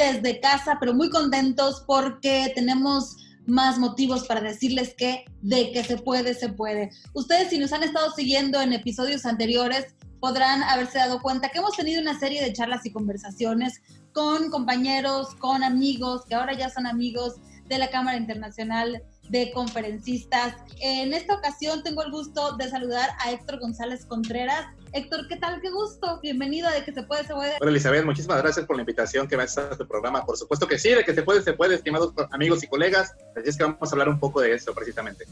desde casa, pero muy contentos porque tenemos más motivos para decirles que de que se puede, se puede. Ustedes si nos han estado siguiendo en episodios anteriores, podrán haberse dado cuenta que hemos tenido una serie de charlas y conversaciones con compañeros, con amigos, que ahora ya son amigos de la Cámara Internacional de Conferencistas. En esta ocasión tengo el gusto de saludar a Héctor González Contreras. Héctor, ¿qué tal? Qué gusto. Bienvenido a De que se puede, se puede. Hola Elizabeth, muchísimas gracias por la invitación que me has a tu programa. Por supuesto que sí, de que se puede, se puede, estimados amigos y colegas. Así es que vamos a hablar un poco de eso precisamente.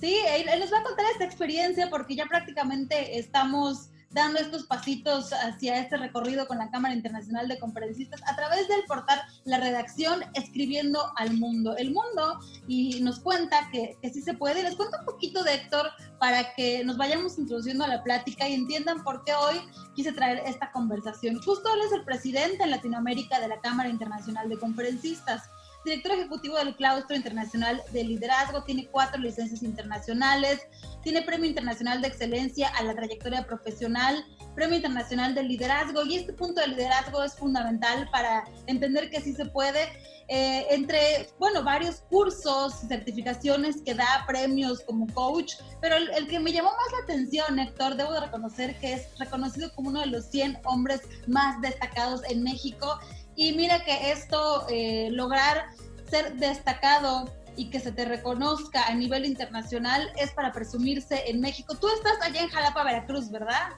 Sí, él, él nos va a contar esta experiencia porque ya prácticamente estamos dando estos pasitos hacia este recorrido con la Cámara Internacional de Conferencistas a través del portal La Redacción Escribiendo al Mundo. El mundo y nos cuenta que, que sí se puede. Les cuento un poquito de Héctor para que nos vayamos introduciendo a la plática y entiendan por qué hoy quise traer esta conversación. Justo él es el presidente en Latinoamérica de la Cámara Internacional de Conferencistas director ejecutivo del Claustro Internacional de Liderazgo, tiene cuatro licencias internacionales, tiene Premio Internacional de Excelencia a la Trayectoria Profesional, Premio Internacional de Liderazgo, y este punto de liderazgo es fundamental para entender que sí se puede. Eh, entre, bueno, varios cursos, certificaciones que da premios como coach, pero el, el, que me llamó más la atención, Héctor, debo de reconocer que es reconocido como uno de los 100 hombres más destacados en México y mira que esto, eh, lograr ser destacado y que se te reconozca a nivel internacional es para presumirse en México. Tú estás allá en Jalapa, Veracruz, ¿verdad?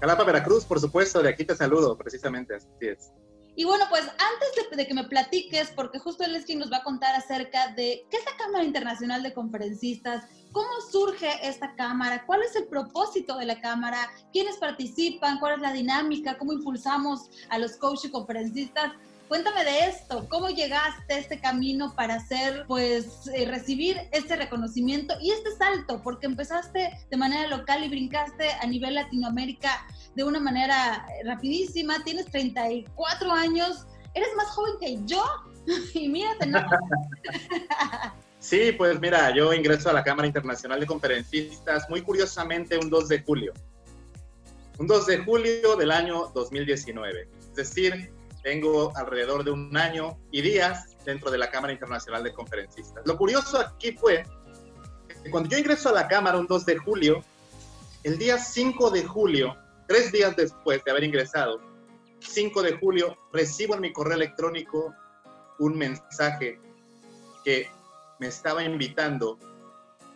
Jalapa, Veracruz, por supuesto, de aquí te saludo, precisamente, así es. Y bueno, pues antes de, que me platiques, porque justo él es quien nos va a contar acerca de qué es la Cámara Internacional de Conferencistas, cómo surge esta Cámara, cuál es el propósito de la Cámara, quiénes participan, cuál es la dinámica, cómo impulsamos a los coaches y conferencistas. Cuéntame de esto, ¿cómo llegaste a este camino para hacer, pues, eh, recibir este reconocimiento y este salto? Porque empezaste de manera local y brincaste a nivel Latinoamérica de una manera rapidísima, tienes 34 años, eres más joven que yo y mírate, ¿no? Sí, pues mira, yo ingreso a la Cámara Internacional de Conferencistas muy curiosamente un 2 de julio. Un 2 de julio del año 2019. Es decir, tengo alrededor de un año y días dentro de la Cámara Internacional de Conferencistas. Lo curioso aquí fue que cuando yo ingreso a la Cámara un 2 de julio, el día 5 de julio Tres días después de haber ingresado, 5 de julio, recibo en mi correo electrónico un mensaje que me estaba invitando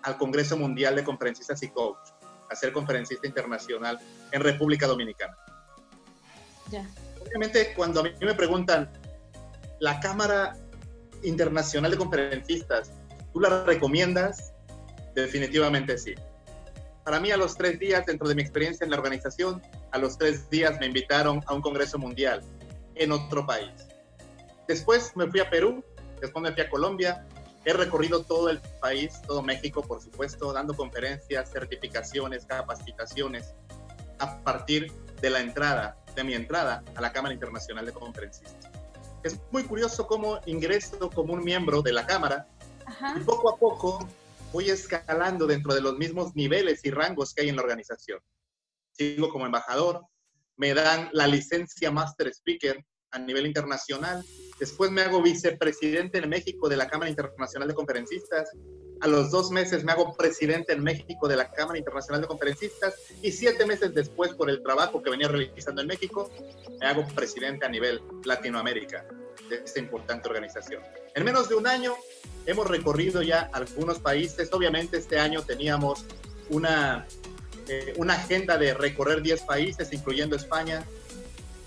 al Congreso Mundial de Conferencistas y Coach a ser conferencista internacional en República Dominicana. Ya. Obviamente, cuando a mí me preguntan, la Cámara Internacional de Conferencistas, ¿tú la recomiendas? Definitivamente sí. Para mí, a los tres días, dentro de mi experiencia en la organización, a los tres días me invitaron a un congreso mundial en otro país. Después me fui a Perú, después me fui a Colombia, he recorrido todo el país, todo México, por supuesto, dando conferencias, certificaciones, capacitaciones, a partir de la entrada, de mi entrada a la Cámara Internacional de Conferencistas. Es muy curioso cómo ingreso como un miembro de la Cámara Ajá. y poco a poco voy escalando dentro de los mismos niveles y rangos que hay en la organización. Sigo como embajador, me dan la licencia Master Speaker a nivel internacional, después me hago vicepresidente en México de la Cámara Internacional de Conferencistas, a los dos meses me hago presidente en México de la Cámara Internacional de Conferencistas y siete meses después, por el trabajo que venía realizando en México, me hago presidente a nivel Latinoamérica de esta importante organización. En menos de un año hemos recorrido ya algunos países. Obviamente este año teníamos una, eh, una agenda de recorrer 10 países, incluyendo España,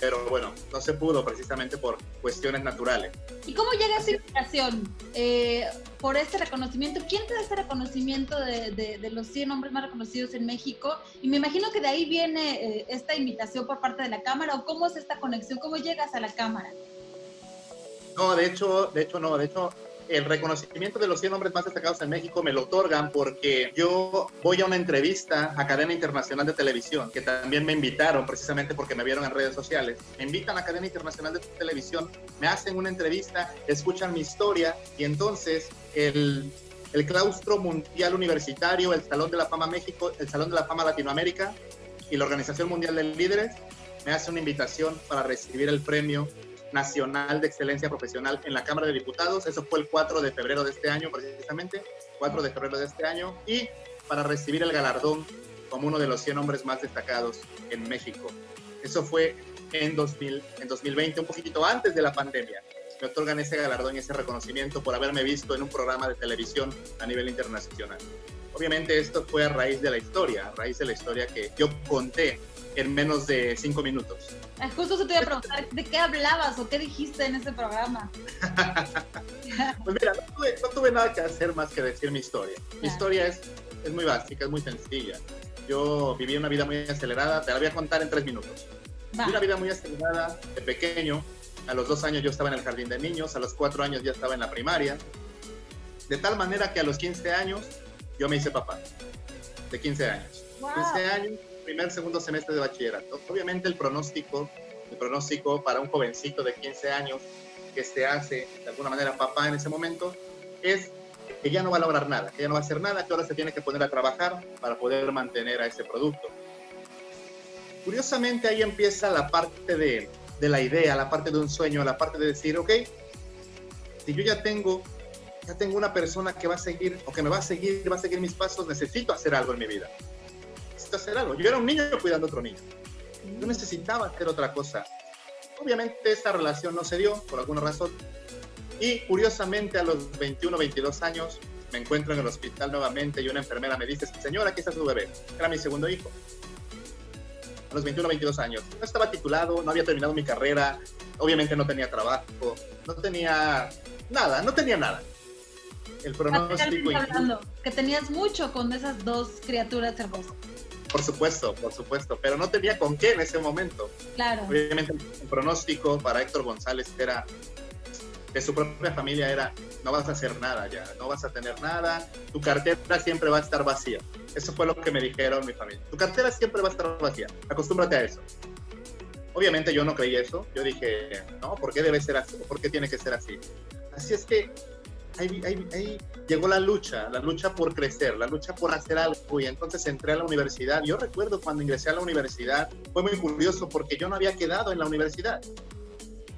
pero bueno, no se pudo precisamente por cuestiones naturales. ¿Y cómo llega esa invitación eh, por este reconocimiento? ¿Quién te da este reconocimiento de, de, de, los 100 hombres más reconocidos en México? Y me imagino que de ahí viene eh, esta invitación por parte de la Cámara, o cómo es esta conexión, cómo llegas a la Cámara. No, de hecho, de hecho no, de hecho el reconocimiento de los 100 hombres más destacados en México me lo otorgan porque yo voy a una entrevista a cadena internacional de televisión, que también me invitaron precisamente porque me vieron en redes sociales. Me invitan a cadena internacional de televisión, me hacen una entrevista, escuchan mi historia y entonces el, el claustro mundial universitario, el Salón de la Fama México, el Salón de la Fama Latinoamérica y la Organización Mundial de Líderes me hace una invitación para recibir el premio Nacional de Excelencia Profesional en la Cámara de Diputados. Eso fue el 4 de febrero de este año, precisamente, 4 de febrero de este año. Y para recibir el galardón como uno de los 100 hombres más destacados en México. Eso fue en, 2000, en 2020, un poquitito antes de la pandemia. Me otorgan ese galardón y ese reconocimiento por haberme visto en un programa de televisión a nivel internacional. Obviamente esto fue a raíz de la historia, a raíz de la historia que yo conté en menos de cinco minutos. Ah, justo se te iba a preguntar, ¿de qué hablabas o qué dijiste en ese programa? pues mira, no tuve, nada que hacer más que decir mi historia. Mi historia es, es muy básica, es muy sencilla. Yo viví una vida muy acelerada, te la voy a contar en tres minutos. Una vida muy acelerada de pequeño. A los dos años yo estaba en el jardín de niños, a los cuatro años ya estaba en la primaria. De tal manera que a los 15 años yo me hice papá. De 15 años. 15 años, primer, segundo semestre de bachillerato. Obviamente el pronóstico, el pronóstico para un jovencito de 15 años que se hace de alguna manera papá en ese momento es que ya no va a lograr nada, que ya no va a hacer nada, que ahora se tiene que poner a trabajar para poder mantener a ese producto. Curiosamente ahí empieza la parte de, de la idea, la parte de un sueño, la parte de decir, ok, si yo ya tengo, ya tengo una persona que va a seguir o que me va a seguir, va a seguir mis pasos, necesito hacer algo en mi vida. Hacer algo. Yo era un niño cuidando a otro niño. Yo necesitaba hacer otra cosa. Obviamente esta relación no se dio por alguna razón. Y curiosamente a los 21, 22 años me encuentro en el hospital nuevamente y una enfermera me dice, señora, aquí está su bebé. Era mi segundo hijo. A los 21, 22 años. No estaba titulado, no había terminado mi carrera, obviamente no tenía trabajo, no tenía nada, no tenía nada. El pronóstico... Hablando, que tenías mucho con esas dos criaturas hermosas. Por supuesto, por supuesto, pero no tenía con qué en ese momento. Claro. Obviamente el pronóstico para Héctor González era de su propia familia era, no vas a hacer nada ya, no vas a tener nada, tu cartera siempre va a estar vacía. Eso fue lo que me dijeron mi familia. Tu cartera siempre va a estar vacía, acostúmbrate a eso. Obviamente yo no creí eso, yo dije, no, ¿por qué debe ser así? ¿Por qué tiene que ser así? Así es que ahí, ahí, ahí, llegó la lucha, la lucha por crecer, la lucha por hacer algo. Y entonces entré a la universidad. Yo recuerdo cuando ingresé a la universidad, fue muy curioso porque yo no había quedado en la universidad.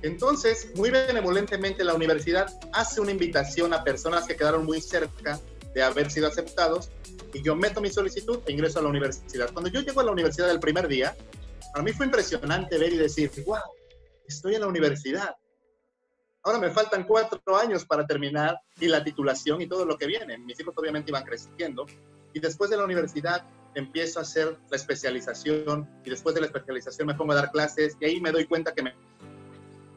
Entonces, muy benevolentemente la universidad hace una invitación a personas que quedaron muy cerca de haber sido aceptados y yo meto mi solicitud e ingreso a la universidad. Cuando yo llego a la universidad el primer día, para mí fue impresionante ver y decir, wow, estoy en la universidad. Ahora me faltan cuatro años para terminar y la titulación y todo lo que viene. Mis hijos obviamente iban creciendo y después de la universidad empiezo a hacer la especialización y después de la especialización me pongo a dar clases y ahí me doy cuenta que me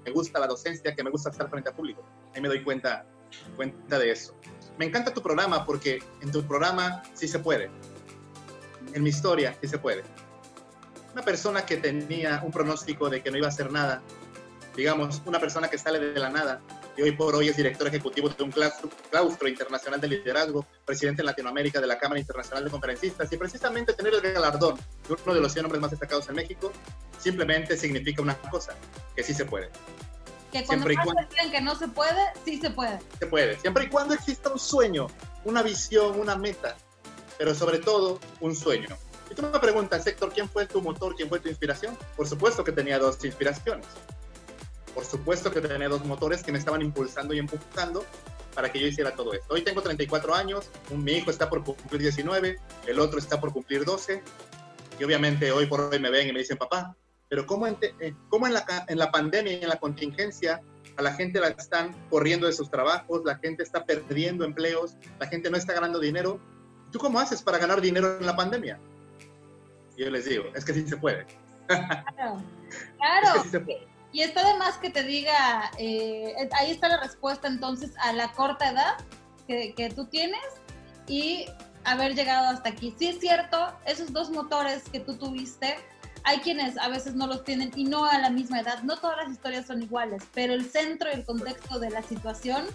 me gusta la docencia, que me gusta estar frente al público. Ahí me doy cuenta, cuenta de eso. Me encanta tu programa porque en tu programa sí se puede. En mi historia sí se puede. Una persona que tenía un pronóstico de que no iba a hacer nada, digamos, una persona que sale de la nada y hoy por hoy es director ejecutivo de un claustro, internacional de liderazgo, presidente en Latinoamérica de la Cámara Internacional de Conferencistas y precisamente tener el galardón de uno de los 100 hombres más destacados en México simplemente significa una cosa, que sí se puede. Que cuando siempre cuando, que no se puede, sí se puede. Se puede, siempre y cuando exista un sueño, una visión, una meta, pero sobre todo un sueño. Y tú me preguntas, Héctor, ¿quién fue tu motor, quién fue tu inspiración? Por supuesto que tenía dos inspiraciones. Por supuesto que tenía dos motores que me estaban impulsando y empujando para que yo hiciera todo esto. Hoy tengo 34 años, mi hijo está por cumplir 19, el otro está por cumplir 12, y obviamente hoy por hoy me ven y me dicen, papá, pero ¿cómo en, eh, cómo en, la, en la pandemia y en la contingencia a la gente la están corriendo de sus trabajos, la gente está perdiendo empleos, la gente no está ganando dinero? ¿Tú cómo haces para ganar dinero en la pandemia? Y yo les digo, es que sí se puede. Claro, claro. Y está de más que te diga, eh, ahí está la respuesta entonces a la corta edad que, que tú tienes y haber llegado hasta aquí. Sí es cierto, esos dos motores que tú tuviste, hay quienes a veces no los tienen y no a la misma edad. No todas las historias son iguales, pero el centro y el contexto de la situación,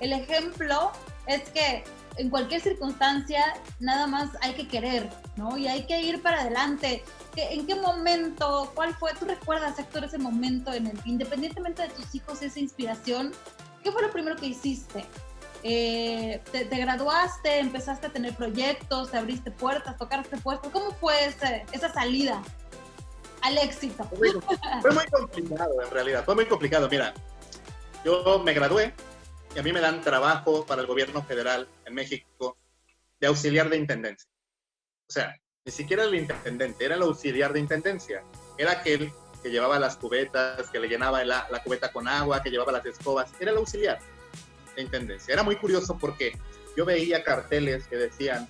el ejemplo es que en cualquier circunstancia nada más hay que querer, ¿no? Y hay que ir para adelante. ¿En qué momento, cuál fue, tú recuerdas, Héctor, ese momento en el que independientemente de tus hijos, esa inspiración, ¿qué fue lo primero que hiciste? Eh, te, graduaste, empezaste a tener proyectos, te abriste puertas, tocaste puestos. ¿Cómo fue esa salida? al éxito. Fue muy complicado, en realidad, fue muy complicado. Mira, yo me gradué y a mí me dan trabajo para el gobierno federal en México de auxiliar de intendencia. O sea, ni siquiera el intendente, era el auxiliar de intendencia. Era aquel que llevaba las cubetas, que le llenaba la, cubeta con agua, que llevaba las escobas. Era el auxiliar de intendencia. Era muy curioso porque yo veía carteles que decían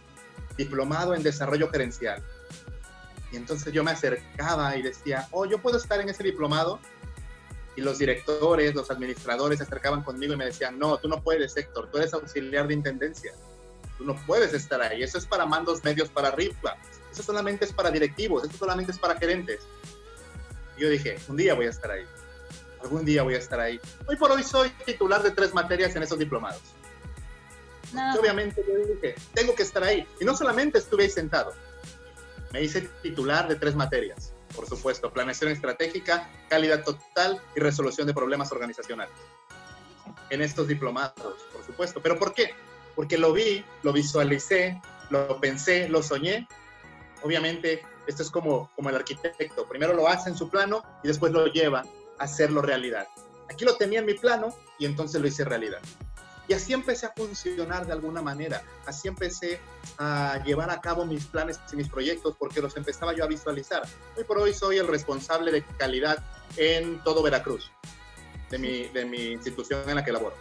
diplomado en desarrollo gerencial. Y entonces yo me acercaba y decía, oh, yo puedo estar en ese diplomado. Y los directores, los administradores se acercaban conmigo y me decían, no, tú no puedes, Héctor, tú eres auxiliar de intendencia. Tú no puedes estar ahí. Eso es para mandos medios para arriba. Eso solamente es para directivos. Eso solamente es para gerentes. Y yo dije, un día voy a estar ahí. Algún día voy a estar ahí. Hoy por hoy soy titular de tres materias en esos diplomados. Y obviamente yo dije, tengo que estar ahí. Y no solamente estuve ahí sentado, me hice titular de tres materias, por supuesto, planeación estratégica, calidad total y resolución de problemas organizacionales. En estos diplomados, por supuesto. ¿Pero por qué? Porque lo vi, lo visualicé, lo pensé, lo soñé. Obviamente, esto es como, como el arquitecto. Primero lo hace en su plano y después lo lleva a hacerlo realidad. Aquí lo tenía en mi plano y entonces lo hice realidad. Y así empecé a funcionar de alguna manera, así empecé a llevar a cabo mis planes y mis proyectos porque los empezaba yo a visualizar. Hoy por hoy soy el responsable de calidad en todo Veracruz, de mi, de mi institución en la que laboro.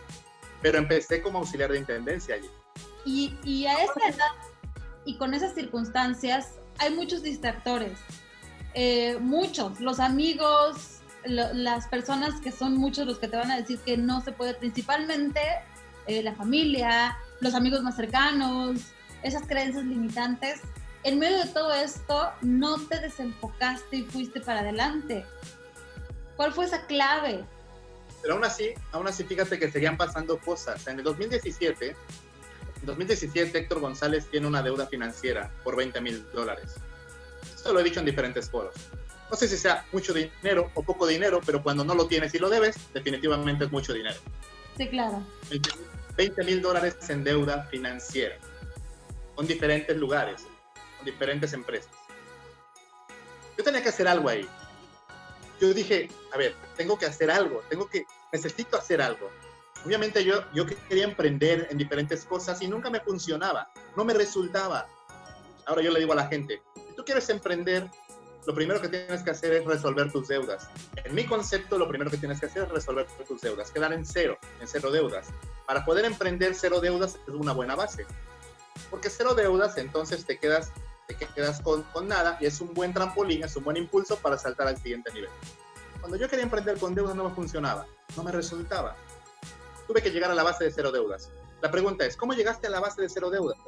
Pero empecé como auxiliar de intendencia allí. Y, y a esa edad y con esas circunstancias hay muchos distractores, eh, muchos, los amigos, las personas que son muchos los que te van a decir que no se puede, principalmente eh, la familia, los amigos más cercanos, esas creencias limitantes. En medio de todo esto, no te desenfocaste y fuiste para adelante. ¿Cuál fue esa clave? Pero aún así, aún así, fíjate que seguían pasando cosas. En el 2017, en 2017 Héctor González tiene una deuda financiera por 20 mil dólares. Esto lo he dicho en diferentes foros. No sé si sea mucho dinero o poco dinero, pero cuando no lo tienes y lo debes, definitivamente es mucho dinero. Sí, claro. 20 mil dólares en deuda financiera con diferentes lugares, con diferentes empresas. Yo tenía que hacer algo ahí. Yo dije, a ver, tengo que hacer algo, tengo que, necesito hacer algo. Obviamente yo, yo quería emprender en diferentes cosas y nunca me funcionaba, no me resultaba. Ahora yo le digo a la gente, si tú quieres emprender, lo primero que tienes que hacer es resolver tus deudas. En mi concepto, lo primero que tienes que hacer es resolver tus deudas, quedar en cero, en cero deudas. Para poder emprender cero deudas es una buena base. Porque cero deudas, entonces te quedas, te quedas con, con nada y es un buen trampolín, es un buen impulso para saltar al siguiente nivel. Cuando yo quería emprender con deudas no me funcionaba, no me resultaba. Tuve que llegar a la base de cero deudas. La pregunta es, ¿cómo llegaste a la base de cero deudas?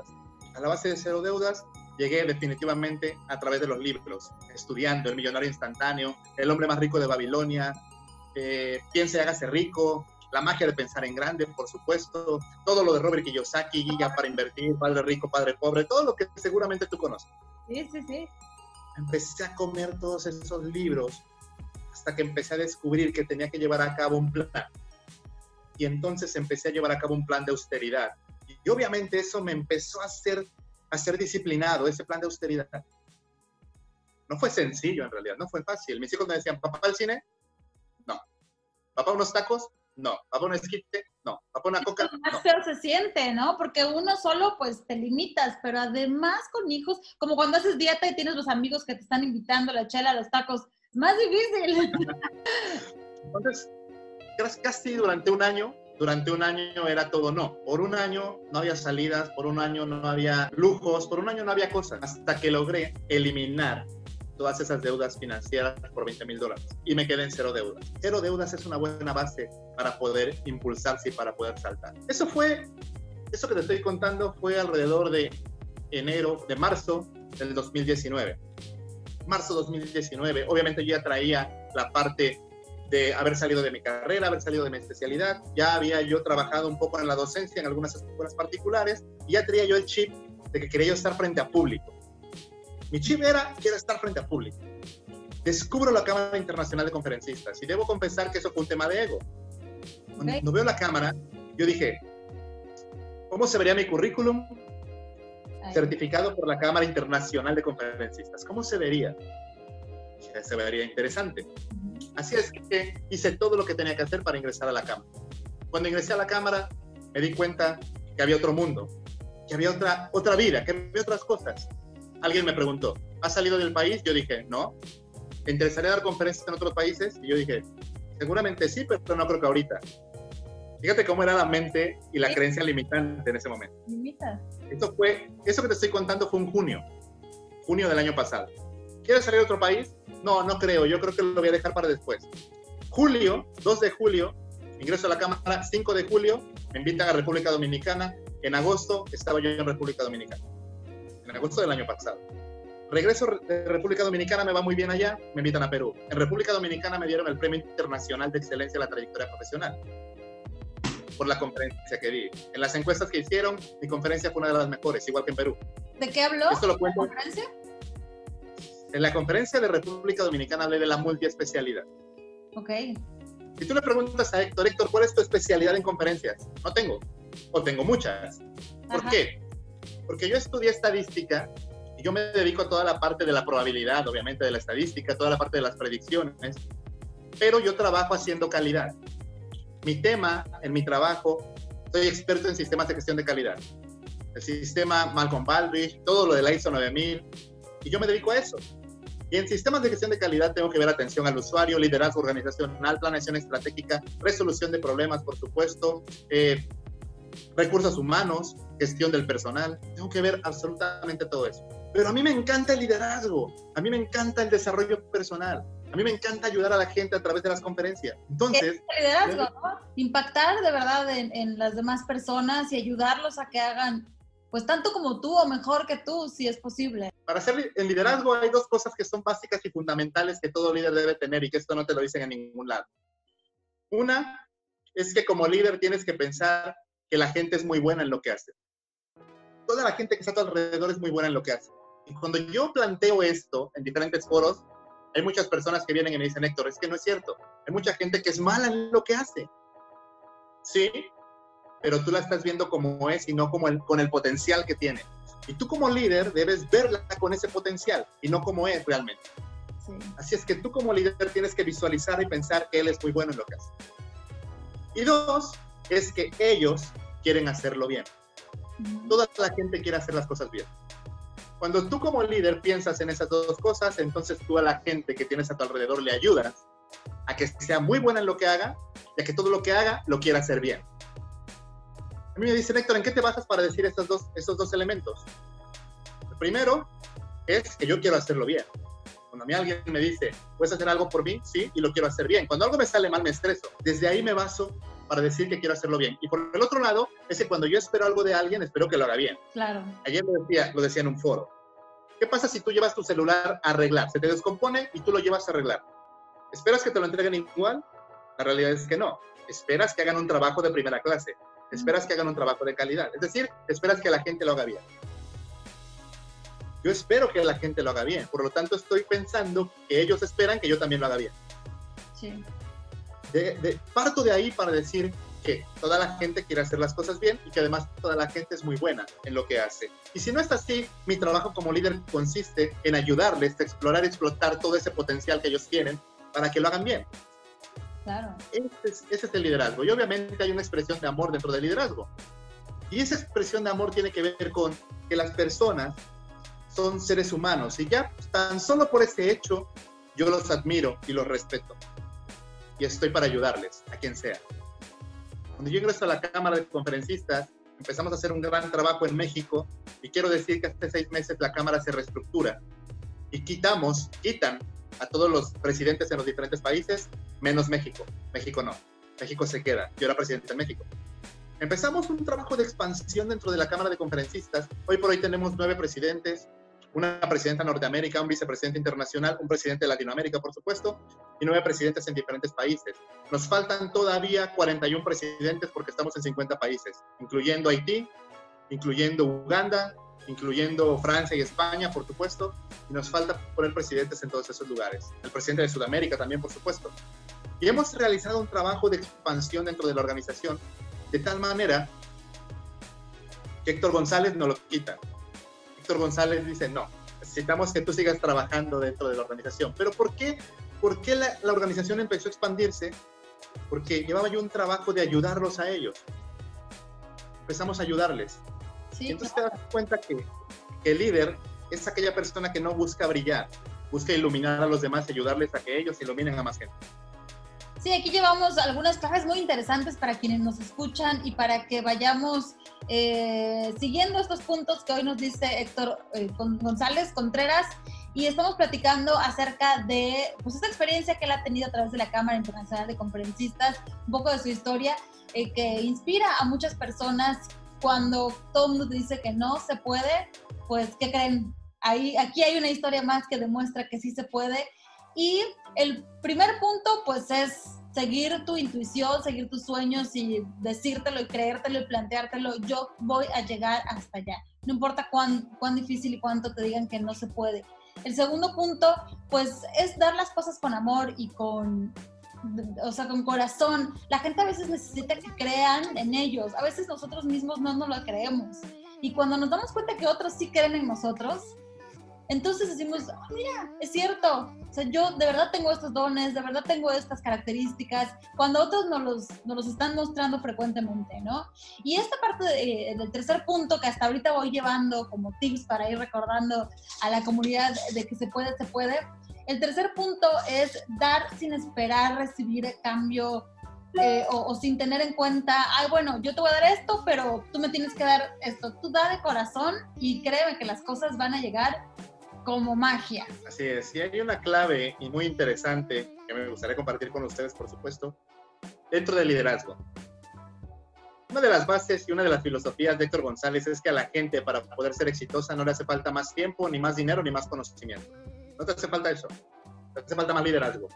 A la base de cero deudas llegué definitivamente a través de los libros, estudiando El Millonario Instantáneo, El Hombre Más Rico de Babilonia, eh, Piense y hágase rico, La magia de pensar en grande, por supuesto, todo lo de Robert Kiyosaki, Guía para invertir, Padre Rico, Padre Pobre, todo lo que seguramente tú conoces. Sí, sí, sí. Empecé a comer todos esos libros hasta que empecé a descubrir que tenía que llevar a cabo un plan. Y entonces empecé a llevar a cabo un plan de austeridad. Y obviamente eso me empezó a hacer a ser disciplinado, ese plan de austeridad. No fue sencillo en realidad, no fue fácil. Mis hijos me decían, papá al cine, no. Papá unos tacos, no. Papá un esquite, no. Papá una coca, más feo se siente, ¿no? Porque uno solo pues te limitas, pero además con hijos, como cuando haces dieta y tienes los amigos que te están invitando la chela, los tacos, más difícil. Entonces, casi durante un año durante un año era todo no. Por un año no había salidas, por un año no había lujos, por un año no había cosas, hasta que logré eliminar todas esas deudas financieras por 20 mil dólares y me quedé en cero deudas. Cero deudas es una buena base para poder impulsarse y para poder saltar. Eso fue, eso que te estoy contando fue alrededor de enero, de marzo del 2019. Marzo 2019, obviamente yo ya traía la parte de haber salido de mi carrera, haber salido de mi especialidad. Ya había yo trabajado un poco en la docencia en algunas escuelas particulares y ya tenía yo el chip de que quería yo estar frente a público. Mi chip era, quiero estar frente a público. Descubro la Cámara Internacional de Conferencistas y debo confesar que eso fue un tema de ego. Cuando veo la cámara, yo dije, ¿cómo se vería mi currículum certificado por la Cámara Internacional de Conferencistas? ¿Cómo se vería? Se vería interesante. Así es que hice todo lo que tenía que hacer para ingresar a la Cámara. Cuando ingresé a la Cámara, me di cuenta que había otro mundo, que había otra, otra vida, que había otras cosas. Alguien me preguntó, ¿has salido del país? Yo dije, no. ¿Te interesaría dar conferencias en otros países? Y yo dije, seguramente sí, pero no creo que ahorita. Fíjate cómo era la mente y la creencia limitante en ese momento. Limita. Eso fue, eso que te estoy contando fue en junio, junio del año pasado. ¿Quieres salir a otro país? No, no creo, yo creo que lo voy a dejar para después. Julio, 2 de julio, ingreso a la Cámara, 5 de julio, me invitan a República Dominicana, en agosto estaba yo en República Dominicana, en agosto del año pasado. Regreso de República Dominicana, me va muy bien allá, me invitan a Perú. En República Dominicana me dieron el Premio Internacional de Excelencia de la Trayectoria Profesional por la conferencia que di. En las encuestas que hicieron, mi conferencia fue una de las mejores, igual que en Perú. ¿De qué habló? Esto lo cuento. ¿La conferencia? En la conferencia de República Dominicana hablé de la multiespecialidad. Ok. Si tú le preguntas a Héctor, Héctor, ¿cuál es tu especialidad en conferencias? No tengo, o tengo muchas. ¿Por Ajá. qué? Porque yo estudié estadística y yo me dedico a toda la parte de la probabilidad, obviamente, de la estadística, toda la parte de las predicciones, pero yo trabajo haciendo calidad. Mi tema en mi trabajo, soy experto en sistemas de gestión de calidad. El sistema Malcolm Baldrige, todo lo de la ISO 9000, y yo me dedico a eso. Y en sistemas de gestión de calidad tengo que ver atención al usuario, liderazgo organizacional, planeación estratégica, resolución de problemas, por supuesto, eh, recursos humanos, gestión del personal. Tengo que ver absolutamente todo eso. Pero a mí me encanta el liderazgo, a mí me encanta el desarrollo personal, a mí me encanta ayudar a la gente a través de las conferencias. Entonces, liderazgo, ¿no? Impactar de verdad en, en las demás personas y ayudarlos a que hagan, pues tanto como tú o mejor que tú, si es posible. para li- en liderazgo hay dos cosas que son básicas y fundamentales que todo líder debe tener y que esto no te lo dicen en ningún lado. Una es que como líder tienes que pensar que la gente es muy buena en lo que hace. Toda la gente que está a tu alrededor es muy buena en lo que hace. Y cuando yo planteo esto en diferentes foros, hay muchas personas que vienen y me dicen, Héctor, es que no es cierto. Hay mucha gente que es mala en lo que hace. Sí, pero tú la estás viendo como es y no como el, con el potencial que tiene. Y tú como líder debes verla con ese potencial y no como es realmente. Sí. Así es que tú como líder tienes que visualizar y pensar que él es muy bueno en lo que hace. Y dos, es que ellos quieren hacerlo bien. Toda la gente quiere hacer las cosas bien. Cuando tú como líder piensas en esas dos cosas, entonces tú a la gente que tienes a tu alrededor le ayudas a que sea muy buena en lo que haga y a que todo lo que haga lo quiera hacer bien. A mí me dicen, Héctor, ¿en qué te basas para decir estos dos, estos dos elementos? El primero es que yo quiero hacerlo bien. Cuando a mí alguien me dice, ¿puedes hacer algo por mí? Sí, y lo quiero hacer bien. Cuando algo me sale mal, me estreso. Desde ahí me baso para decir que quiero hacerlo bien. Y por el otro lado, es que cuando yo espero algo de alguien, espero que lo haga bien. Claro. Ayer lo decía, lo decía en un foro. ¿Qué pasa si tú llevas tu celular a arreglar? Se te descompone y tú lo llevas a arreglar. ¿Esperas que te lo entreguen igual? La realidad es que no. Esperas que hagan un trabajo de primera clase. Esperas que hagan un trabajo de calidad. Es decir, esperas que la gente lo haga bien. Yo espero que la gente lo haga bien. Por lo tanto, estoy pensando que ellos esperan que yo también lo haga bien. Sí. De- de- parto de ahí para decir que toda la gente quiere hacer las cosas bien y que además toda la gente es muy buena en lo que hace. Y si no es así, mi trabajo como líder consiste en ayudarles a explorar y explotar todo ese potencial que ellos tienen para que lo hagan bien. Claro. Ese es, ese es el liderazgo. Y obviamente hay una expresión de amor dentro del liderazgo. Y esa expresión de amor tiene que ver con que las personas son seres humanos. Y ya tan solo por ese hecho, yo los admiro y los respeto. Y estoy para ayudarles, a quien sea. Cuando yo ingreso a la Cámara de Conferencistas, empezamos a hacer un gran trabajo en México. Y quiero decir que hace seis meses la Cámara se reestructura. Y quitamos, quitan a todos los presidentes en los diferentes países, menos México. México no. México se queda. Yo era presidente de México. Empezamos un trabajo de expansión dentro de la Cámara de Conferencistas. Hoy por hoy tenemos nueve presidentes, una presidenta Norteamérica, un vicepresidente internacional, un presidente de Latinoamérica, por supuesto, y nueve presidentes en diferentes países. Nos faltan todavía 41 presidentes porque estamos en 50 países, incluyendo Haití, incluyendo Uganda, incluyendo Francia y España, por supuesto, y nos falta poner presidentes en todos esos lugares. El presidente de Sudamérica también, por supuesto. Y hemos realizado un trabajo de expansión dentro de la organización de tal manera que Héctor González no lo quita. Héctor González dice, no, necesitamos que tú sigas trabajando dentro de la organización. Pero ¿por qué, por qué la, la organización empezó a expandirse? Porque llevaba yo un trabajo de ayudarlos a ellos. Empezamos a ayudarles. Sí, y entonces te das cuenta que, que el líder es aquella persona que no busca brillar, busca iluminar a los demás, ayudarles a que ellos iluminen a más gente. Sí, aquí llevamos algunas claves muy interesantes para quienes nos escuchan y para que vayamos eh, siguiendo estos puntos que hoy nos dice Héctor eh, González Contreras y estamos platicando acerca de pues, esta experiencia que él ha tenido a través de la Cámara Internacional de Conferencistas, un poco de su historia eh, que inspira a muchas personas cuando todo el mundo dice que no se puede, pues ¿qué creen? Ahí, aquí hay una historia más que demuestra que sí se puede y el primer punto, pues, es seguir tu intuición, seguir tus sueños y decírtelo y creértelo y planteártelo. Yo voy a llegar hasta allá. No importa cuán, cuán difícil y cuánto te digan que no se puede. El segundo punto, pues, es dar las cosas con amor y con, o sea, con corazón. La gente a veces necesita que crean en ellos. A veces nosotros mismos no nos lo creemos. Y cuando nos damos cuenta que otros sí creen en nosotros, entonces decimos, ah, mira, es cierto, o sea, yo de verdad tengo estos dones, de verdad tengo estas características, cuando otros nos los, nos los están mostrando frecuentemente, ¿no? Y esta parte del tercer punto que hasta ahorita voy llevando como tips para ir recordando a la comunidad de que se puede, se puede. El tercer punto es dar sin esperar recibir cambio eh, o, o, sin tener en cuenta, ay, bueno, yo te voy a dar esto, pero tú me tienes que dar esto. Tú da de corazón y créeme que las cosas van a llegar como magia. Así es, y hay una clave y muy interesante que me gustaría compartir con ustedes, por supuesto, dentro del liderazgo. Una de las bases y una de las filosofías de Héctor González es que a la gente para poder ser exitosa no le hace falta más tiempo, ni más dinero, ni más conocimiento. No te hace falta eso. Te hace falta más liderazgo.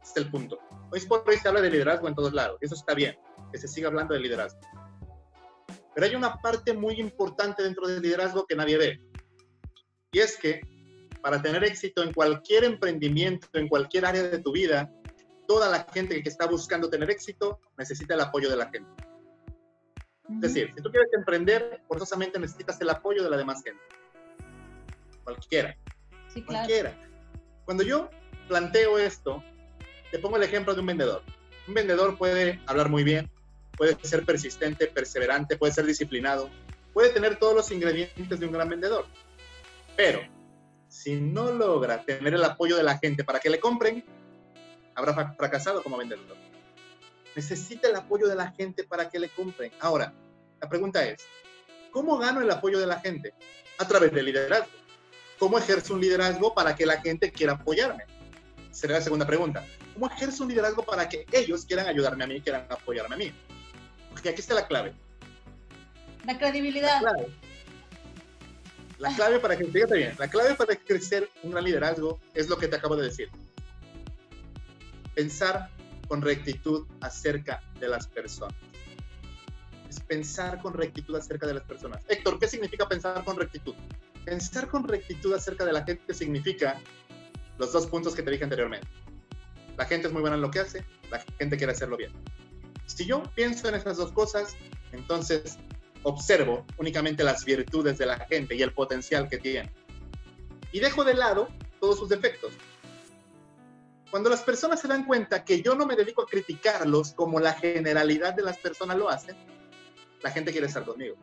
Ese es el punto. Hoy por hoy se habla de liderazgo en todos lados. Y eso está bien, que se siga hablando de liderazgo. Pero hay una parte muy importante dentro del liderazgo que nadie ve. Y es que para tener éxito en cualquier emprendimiento, en cualquier área de tu vida, toda la gente que está buscando tener éxito necesita el apoyo de la gente. Es decir, si tú quieres emprender, forzosamente necesitas el apoyo de la demás gente. Cualquiera. Sí, claro. Cuando yo planteo esto, te pongo el ejemplo de un vendedor. Un vendedor puede hablar muy bien, puede ser persistente, perseverante, puede ser disciplinado, puede tener todos los ingredientes de un gran vendedor. Pero si no logra tener el apoyo de la gente para que le compren, habrá fracasado como vendedor. Necesita el apoyo de la gente para que le compren. Ahora, la pregunta es, ¿cómo gano el apoyo de la gente? A través del liderazgo. ¿Cómo ejerzo un liderazgo para que la gente quiera apoyarme? Sería la segunda pregunta. ¿Cómo ejerzo un liderazgo para que ellos quieran ayudarme a mí, quieran apoyarme a mí? Porque aquí está la clave. La credibilidad. La clave la clave para que, fíjate bien, la clave para crecer un gran liderazgo es lo que te acabo de decir. Pensar con rectitud acerca de las personas. Es pensar con rectitud acerca de las personas. Héctor, ¿qué significa pensar con rectitud? Pensar con rectitud acerca de la gente significa los dos puntos que te dije anteriormente. La gente es muy buena en lo que hace, la gente quiere hacerlo bien. Si yo pienso en esas dos cosas, entonces observo únicamente las virtudes de la gente y el potencial que tiene. Y dejo de lado todos sus defectos. Cuando las personas se dan cuenta que yo no me dedico a criticarlos como la generalidad de las personas lo hacen, la gente quiere estar conmigo,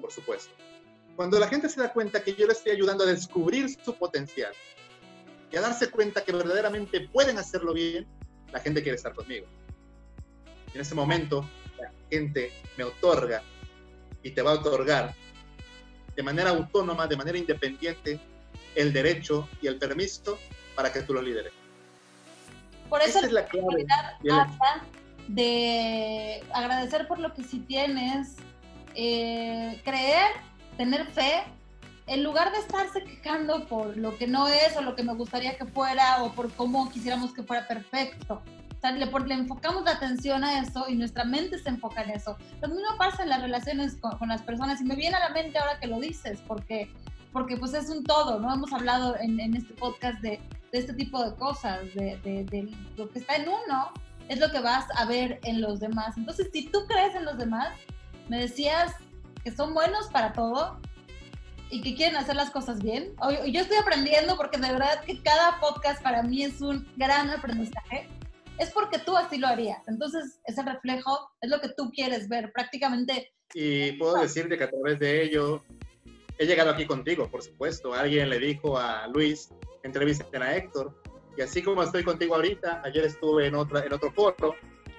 por supuesto. Cuando la gente se da cuenta que yo le estoy ayudando a descubrir su potencial y a darse cuenta que verdaderamente pueden hacerlo bien, la gente quiere estar conmigo. en ese momento, la gente me otorga y te va a otorgar de manera autónoma, de manera independiente, el derecho y el permiso para que tú lo lideres. Por eso es la clave de agradecer por lo que sí tienes, eh, creer, tener fe, en lugar de estarse quejando por lo que no es o lo que me gustaría que fuera o por cómo quisiéramos que fuera perfecto le, le, enfocamos la atención a eso y nuestra mente se enfoca en eso. Lo mismo pasa en las relaciones con, las personas y me viene a la mente ahora que lo dices, porque, porque pues es un todo, ¿no? Hemos hablado en, este podcast de, de, este tipo de cosas, de, de, lo que está en uno es lo que vas a ver en los demás. Entonces, si tú crees en los demás, me decías que son buenos para todo, y que quieren hacer las cosas bien. Yo estoy aprendiendo porque de verdad que cada podcast para mí es un gran aprendizaje. Es porque tú así lo harías. Entonces, ese reflejo es lo que tú quieres ver prácticamente. Y puedo decirte que a través de ello he llegado aquí contigo, por supuesto. Alguien le dijo a Luis, entrevisten a Héctor. Y así como estoy contigo ahorita, ayer estuve en, otra, en otro foro,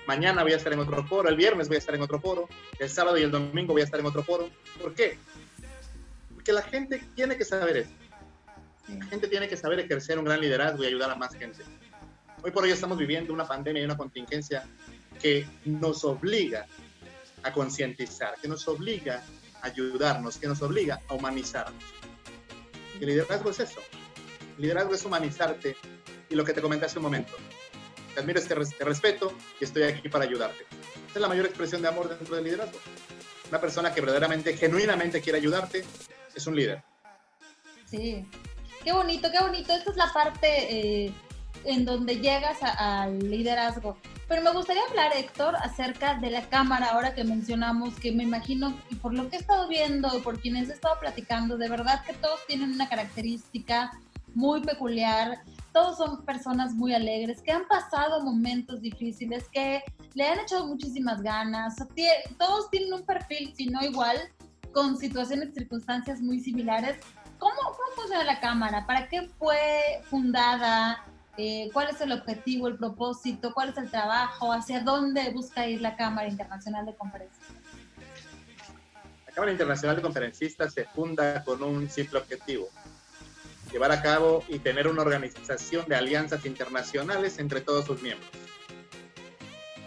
mañana voy a estar en otro foro, el viernes voy a estar en otro foro, el sábado y el domingo voy a estar en otro foro. ¿Por qué? Porque la gente tiene que saber eso. La gente tiene que saber ejercer un gran liderazgo y ayudar a más gente. Hoy por hoy estamos viviendo una pandemia y una contingencia que nos obliga a concientizar, que nos obliga a ayudarnos, que nos obliga a humanizarnos. El liderazgo es eso. El liderazgo es humanizarte y lo que te comenté hace un momento. Te admiro, te, te respeto y estoy aquí para ayudarte. Esa es la mayor expresión de amor dentro del liderazgo. Una persona que verdaderamente, genuinamente quiere ayudarte, es un líder. Sí, qué bonito, qué bonito. Esta es la parte eh, en donde llegas al liderazgo. Pero me gustaría hablar, Héctor, acerca de la cámara, ahora que mencionamos, que me imagino, y por lo que he estado viendo, por quienes he estado platicando, de verdad que todos tienen una característica muy peculiar, todos son personas muy alegres, que han pasado momentos difíciles, que le han echado muchísimas ganas, todos tienen un perfil, si no igual, con situaciones, circunstancias muy similares. ¿Cómo, cómo funciona la cámara? ¿Para qué fue fundada? Eh, cuál es el objetivo, el propósito, cuál es el trabajo, hacia dónde busca ir la Cámara Internacional de Conferencistas. La Cámara Internacional de Conferencistas se funda con un simple objetivo, llevar a cabo y tener una organización de alianzas internacionales entre todos sus miembros.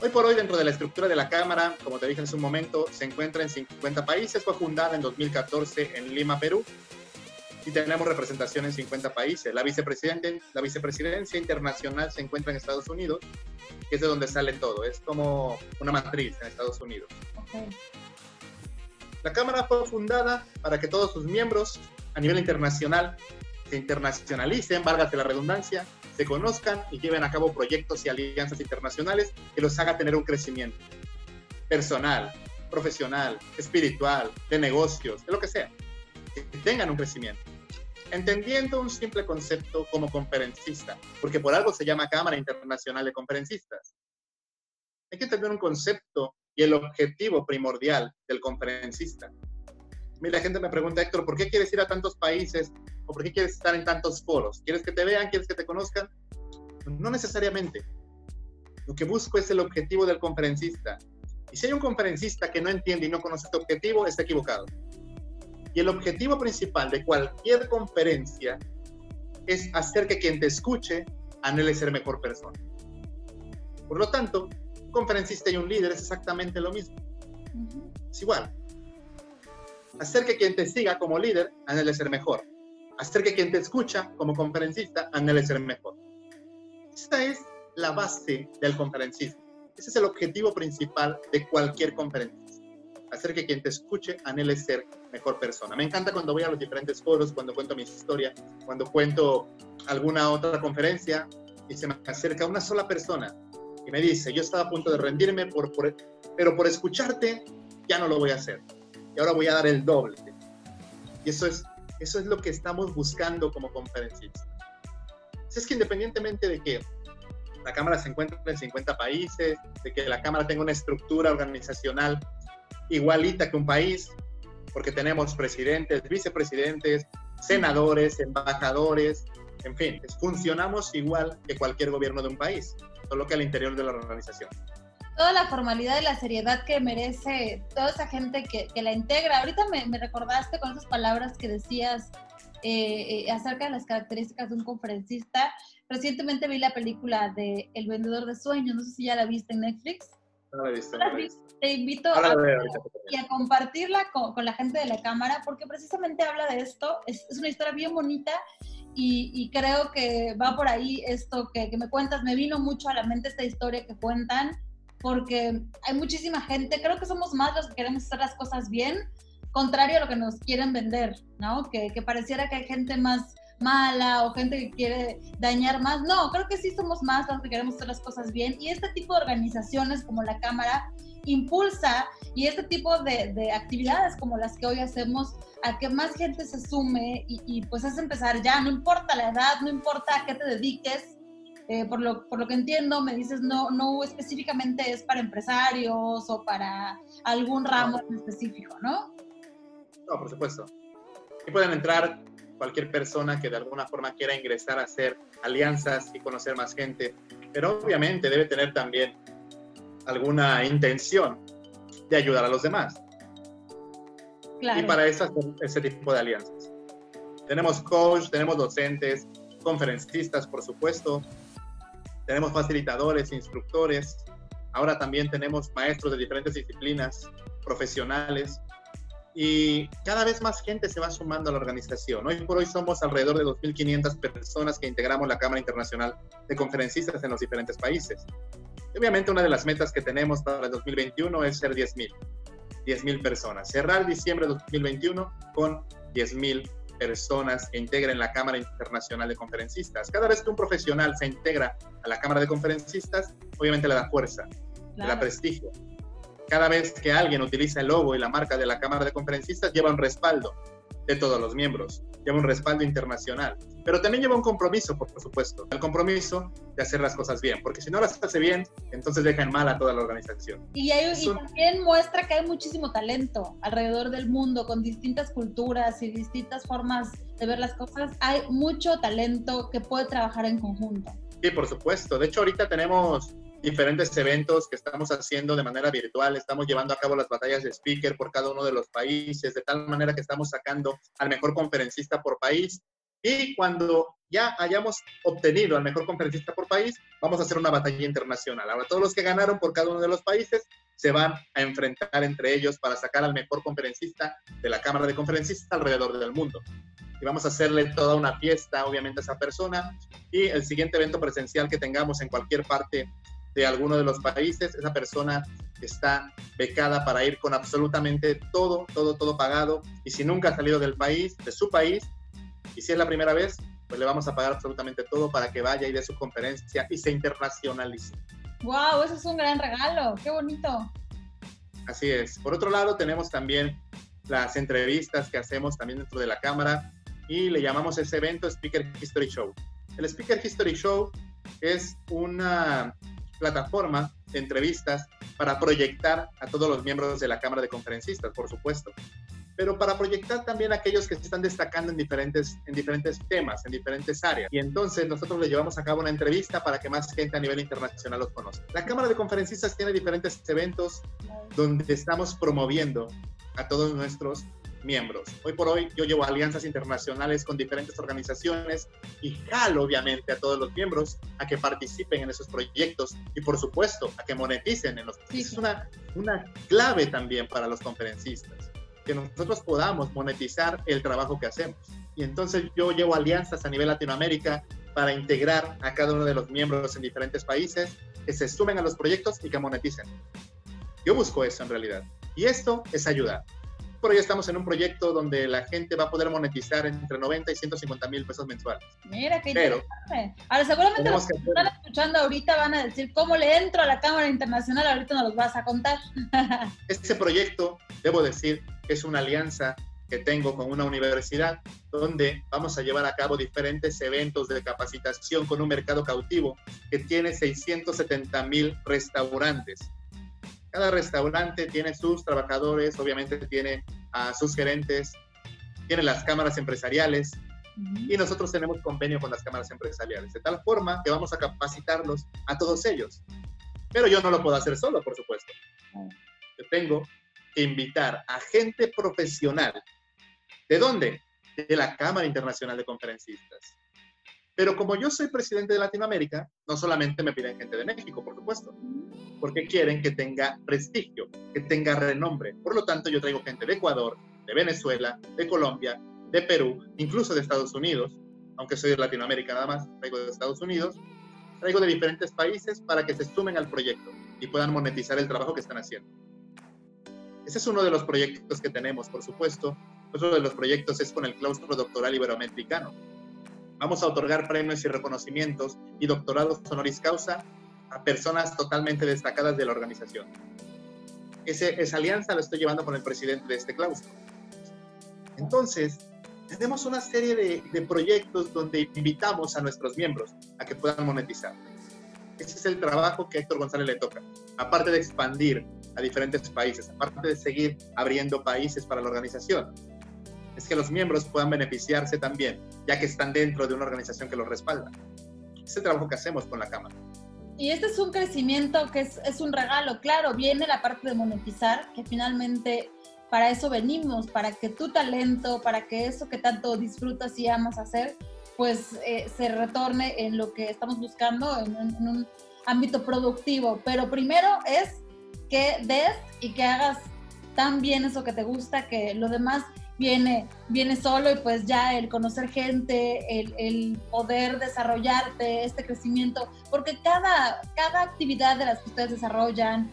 Hoy por hoy, dentro de la estructura de la Cámara, como te dije en un momento, se encuentra en 50 países. Fue fundada en 2014 en Lima, Perú, y tenemos representación en 50 países. La, vicepresidente, la vicepresidencia internacional se encuentra en Estados Unidos, que es de donde sale todo. Es como una matriz en Estados Unidos. La Cámara fue fundada para que todos sus miembros a nivel internacional se internacionalicen, válgase la redundancia, se conozcan y lleven a cabo proyectos y alianzas internacionales que los haga tener un crecimiento personal, profesional, espiritual, de negocios, de lo que sea, que tengan un crecimiento entendiendo un simple concepto como conferencista, porque por algo se llama Cámara Internacional de Conferencistas. Hay que entender un concepto y el objetivo primordial del conferencista. La gente me pregunta, Héctor, ¿por qué quieres ir a tantos países o por qué quieres estar en tantos foros? ¿Quieres que te vean? ¿Quieres que te conozcan? No necesariamente. Lo que busco es el objetivo del conferencista. Y si hay un conferencista que no entiende y no conoce este objetivo, está equivocado. Y el objetivo principal de cualquier conferencia es hacer que quien te escuche anhele ser mejor persona. Por lo tanto, un conferencista y un líder es exactamente lo mismo. Es igual. Hacer que quien te siga como líder anhele ser mejor. Hacer que quien te escucha como conferencista anhele ser mejor. Esa es la base del conferencismo. Ese es el objetivo principal de cualquier conferencia hacer que quien te escuche anhele ser mejor persona. Me encanta cuando voy a los diferentes foros, cuando cuento mi historia, cuando cuento alguna otra conferencia y se me acerca una sola persona y me dice, yo estaba a punto de rendirme, por, pero por escucharte ya no lo voy a hacer. Y ahora voy a dar el doble. Y eso es, eso es lo que estamos buscando como conferencistas. Es que independientemente de que la Cámara se encuentre en 50 países, de que la Cámara tenga una estructura organizacional igualita que un país, porque tenemos presidentes, vicepresidentes, senadores, embajadores, en fin, funcionamos igual que cualquier gobierno de un país, solo que al interior de la organización. Toda la formalidad y la seriedad que merece toda esa gente que, que la integra. Ahorita me, me, recordaste con esas palabras que decías eh, eh, acerca de las características de un conferencista. Recientemente vi la película de El vendedor de sueños, no sé si ya la viste en Netflix. No la he visto, te invito a, y a compartirla con, con, la gente de la cámara, porque precisamente habla de esto. Es, es una historia bien bonita y, y, creo que va por ahí esto que, que, me cuentas. Me vino mucho a la mente esta historia que cuentan, porque hay muchísima gente, creo que somos más los que queremos hacer las cosas bien, contrario a lo que nos quieren vender, ¿no? Que, que pareciera que hay gente más mala o gente que quiere dañar más. No, creo que sí somos más los que queremos hacer las cosas bien y este tipo de organizaciones como la Cámara impulsa y este tipo de, actividades como las que hoy hacemos a que más gente se sume y, pues es empezar ya, no importa la edad, no importa a qué te dediques, eh, por, lo, por, lo, que entiendo, me dices, no, no específicamente es para empresarios o para algún ramo específico, ¿no? No, por supuesto. Y pueden entrar cualquier persona que de alguna forma quiera ingresar a hacer alianzas y conocer más gente, pero obviamente debe tener también alguna intención de ayudar a los demás. Y para eso ese tipo de alianzas. Tenemos coach, tenemos docentes, conferencistas, por supuesto, tenemos facilitadores, instructores, ahora también tenemos maestros de diferentes disciplinas, profesionales, y cada vez más gente se va sumando a la organización. Hoy por hoy somos alrededor de 2.500 personas que integramos la Cámara Internacional de Conferencistas en los diferentes países. Y obviamente una de las metas que tenemos para el 2021 es ser 10.000, 10.000 personas. Cerrar diciembre de 2021 con 10.000 personas que integren la Cámara Internacional de Conferencistas. Cada vez que un profesional se integra a la Cámara de Conferencistas, obviamente le da fuerza, le da prestigio. Cada vez que alguien utiliza el logo y la marca de la Cámara de Conferencistas, lleva un respaldo de todos los miembros, lleva un respaldo internacional, pero también lleva un compromiso, por supuesto, el compromiso de hacer las cosas bien, porque si no las hace bien, entonces deja en mal a toda la organización. Y, también muestra que hay muchísimo talento alrededor del mundo, con distintas culturas y distintas formas de ver las cosas. Hay mucho talento que puede trabajar en conjunto. Sí, por supuesto. De hecho, ahorita tenemos diferentes eventos que estamos haciendo de manera virtual. Estamos llevando a cabo las batallas de speaker por cada uno de los países, de tal manera que estamos sacando al mejor conferencista por país. Y cuando ya hayamos obtenido al mejor conferencista por país, vamos a hacer una batalla internacional. Ahora, todos los que ganaron por cada uno de los países se van a enfrentar entre ellos para sacar al mejor conferencista de la Cámara de Conferencistas alrededor del mundo. Y vamos a hacerle toda una fiesta, obviamente, a esa persona. Y el siguiente evento presencial que tengamos en cualquier parte de alguno de los países, esa persona está becada para ir con absolutamente todo, todo, todo pagado. Y si nunca ha salido del país, de su país, y si es la primera vez, pues le vamos a pagar absolutamente todo para que vaya y dé su conferencia y se internacionalice. ¡Wow! Eso es un gran regalo. ¡Qué bonito! Así es. Por otro lado, tenemos también las entrevistas que hacemos también dentro de la cámara y le llamamos ese evento Speaker History Show. El Speaker History Show es una plataforma de entrevistas para proyectar a todos los miembros de la Cámara de Conferencistas, por supuesto, pero para proyectar también a aquellos que se están destacando en diferentes, en diferentes temas, en diferentes áreas. Y entonces nosotros le llevamos a cabo una entrevista para que más gente a nivel internacional los conozca. La Cámara de Conferencistas tiene diferentes eventos donde estamos promoviendo a todos nuestros miembros. Hoy por hoy yo llevo alianzas internacionales con diferentes organizaciones y jalo obviamente a todos los miembros a que participen en esos proyectos y por supuesto a que moneticen en los... Es una, una clave también para los conferencistas, que nosotros podamos monetizar el trabajo que hacemos. Y entonces yo llevo alianzas a nivel Latinoamérica para integrar a cada uno de los miembros en diferentes países, que se sumen a los proyectos y que moneticen. Yo busco eso en realidad. Y esto es ayudar por hoy estamos en un proyecto donde la gente va a poder monetizar entre 90 y 150 mil pesos mensuales. Mira, qué interesante. Ahora, seguramente los que están escuchando ahorita van a decir, ¿cómo le entro a la Cámara Internacional? Ahorita nos los vas a contar. este proyecto, debo decir, es una alianza que tengo con una universidad donde vamos a llevar a cabo diferentes eventos de capacitación con un mercado cautivo que tiene 670 mil restaurantes cada restaurante tiene sus trabajadores, obviamente tiene a sus gerentes, tiene las cámaras empresariales y nosotros tenemos convenio con las cámaras empresariales, de tal forma que vamos a capacitarlos a todos ellos. Pero yo no lo puedo hacer solo, por supuesto. Yo tengo que invitar a gente profesional. ¿De dónde? De la Cámara Internacional de Conferencistas. Pero como yo soy presidente de Latinoamérica, no solamente me piden gente de México, por supuesto, porque quieren que tenga prestigio, que tenga renombre. Por lo tanto, yo traigo gente de Ecuador, de Venezuela, de Colombia, de Perú, incluso de Estados Unidos, aunque soy de Latinoamérica nada más, traigo de Estados Unidos, traigo de diferentes países para que se sumen al proyecto y puedan monetizar el trabajo que están haciendo. Ese es uno de los proyectos que tenemos, por supuesto. Otro de los proyectos es con el claustro doctoral iberoamericano Vamos a otorgar premios y reconocimientos y doctorados honoris causa a personas totalmente destacadas de la organización. esa alianza lo estoy llevando con el presidente de este claustro. Entonces, tenemos una serie de, de, proyectos donde invitamos a nuestros miembros a que puedan monetizar. Ese es el trabajo que a Héctor González le toca. Aparte de expandir a diferentes países, aparte de seguir abriendo países para la organización, es que los miembros puedan beneficiarse también, ya que están dentro de una organización que los respalda. Es el trabajo que hacemos con la Cámara. Y este es un crecimiento que es, un regalo, claro, viene la parte de monetizar, que finalmente para eso venimos, para que tu talento, para que eso que tanto disfrutas y amas hacer, pues eh, se retorne en lo que estamos buscando, en, en, un ámbito productivo. Pero primero es que des y que hagas tan bien eso que te gusta, que lo demás viene, viene solo y pues ya el conocer gente, el, el poder desarrollarte, este crecimiento, porque cada, cada actividad de las que ustedes desarrollan,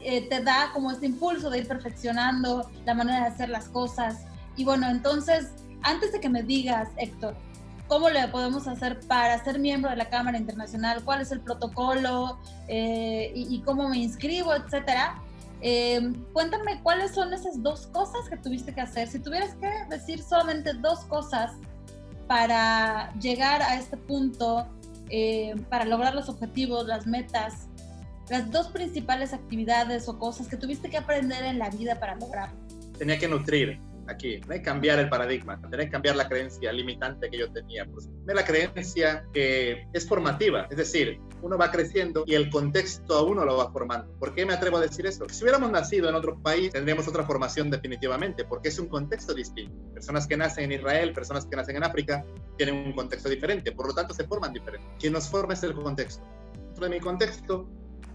eh, te da como este impulso de ir perfeccionando la manera de hacer las cosas. Y bueno, entonces, antes de que me digas, Héctor, ¿cómo le podemos hacer para ser miembro de la Cámara Internacional? ¿Cuál es el protocolo? Eh, y, y, cómo me inscribo, etcétera? Eh, cuéntame cuáles son esas dos cosas que tuviste que hacer. Si tuvieras que decir solamente dos cosas para llegar a este punto, eh, para lograr los objetivos, las metas, las dos principales actividades o cosas que tuviste que aprender en la vida para lograrlo. Tenía que nutrir aquí, ¿no? cambiar el paradigma, tener que cambiar la creencia limitante que yo tenía. Pues, la creencia que es formativa, es decir, uno va creciendo y el contexto a uno lo va formando. ¿Por qué me atrevo a decir eso? Si hubiéramos nacido en otro país, tendríamos otra formación definitivamente, porque es un contexto distinto. Personas que nacen en Israel, personas que nacen en África, tienen un contexto diferente, por lo tanto se forman diferente. Quien nos forma es el contexto. Dentro de mi contexto,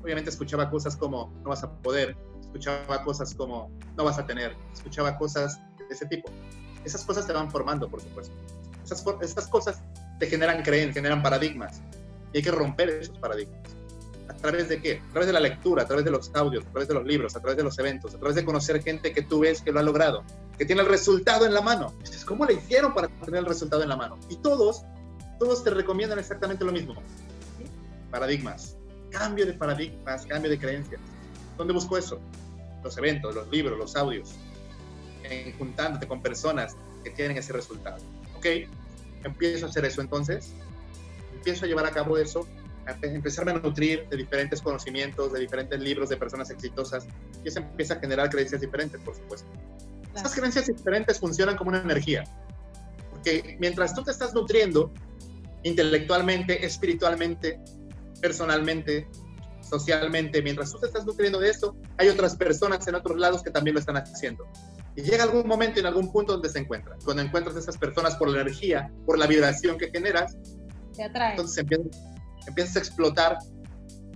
obviamente escuchaba cosas como no vas a poder, escuchaba cosas como no vas a tener, escuchaba cosas ese tipo. Esas cosas te van formando, por supuesto. Esas, esas cosas te generan creencias, generan paradigmas. Y hay que romper esos paradigmas. ¿A través de qué? A través de la lectura, a través de los audios, a través de los libros, a través de los eventos, a través de conocer gente que tú ves que lo ha logrado, que tiene el resultado en la mano. Entonces, ¿cómo le hicieron para tener el resultado en la mano? Y todos, todos te recomiendan exactamente lo mismo. Paradigmas. Cambio de paradigmas, cambio de creencias. ¿Dónde busco eso? Los eventos, los libros, los audios, en juntándote con personas que tienen ese resultado. ¿Ok? Empiezo a hacer eso entonces. Empiezo a llevar a cabo eso, a empezarme a nutrir de diferentes conocimientos, de diferentes libros de personas exitosas, y eso empieza a generar creencias diferentes, por supuesto. Claro. Esas creencias diferentes funcionan como una energía, porque mientras tú te estás nutriendo intelectualmente, espiritualmente, personalmente, socialmente, mientras tú te estás nutriendo de eso, hay otras personas en otros lados que también lo están haciendo. Y llega algún momento, en algún punto donde se encuentran. Cuando encuentras a esas personas por la energía, por la vibración que generas, te atrae. Entonces empiezas, empiezas a explotar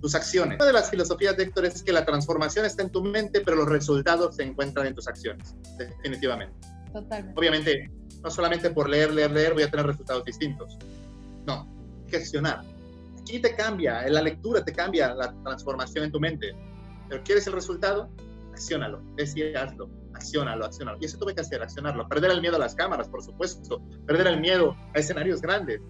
tus acciones. Una de las filosofías de Héctor es que la transformación está en tu mente, pero los resultados se encuentran en tus acciones, definitivamente. Totalmente. Obviamente, no solamente por leer, leer, leer voy a tener resultados distintos. No, gestionar. Aquí te cambia, en la lectura te cambia la transformación en tu mente. Pero ¿quieres el resultado? Acciónalo, decía, hazlo accionalo, accionalo. Y eso tuve que hacer, accionarlo. Perder el miedo a las cámaras, por supuesto. Perder el miedo a escenarios grandes.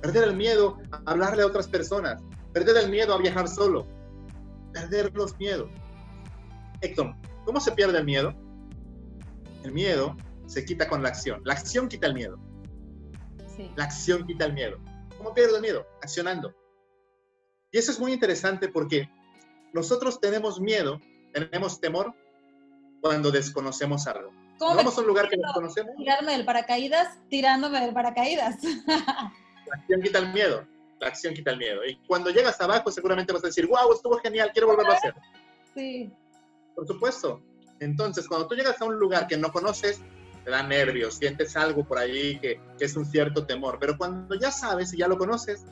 Perder el miedo a hablarle a otras personas. Perder el miedo a viajar solo. Perder los miedos. Héctor, ¿cómo se pierde el miedo? El miedo se quita con la acción. La acción quita el miedo. Sí. La acción quita el miedo. ¿Cómo pierdo el miedo? Accionando. Y eso es muy interesante porque nosotros tenemos miedo, tenemos temor cuando desconocemos algo. ¿Cómo vamos a un lugar que desconocemos. Tirarme del paracaídas, tirándome del paracaídas. La acción quita el miedo. La acción quita el miedo. Y cuando llegas abajo, seguramente vas a decir, wow, estuvo genial, quiero volverlo a hacer. Sí. Por supuesto. Entonces, cuando tú llegas a un lugar que no conoces, te da nervios, sientes algo por ahí que, que es un cierto temor. Pero cuando ya sabes y ya lo conoces,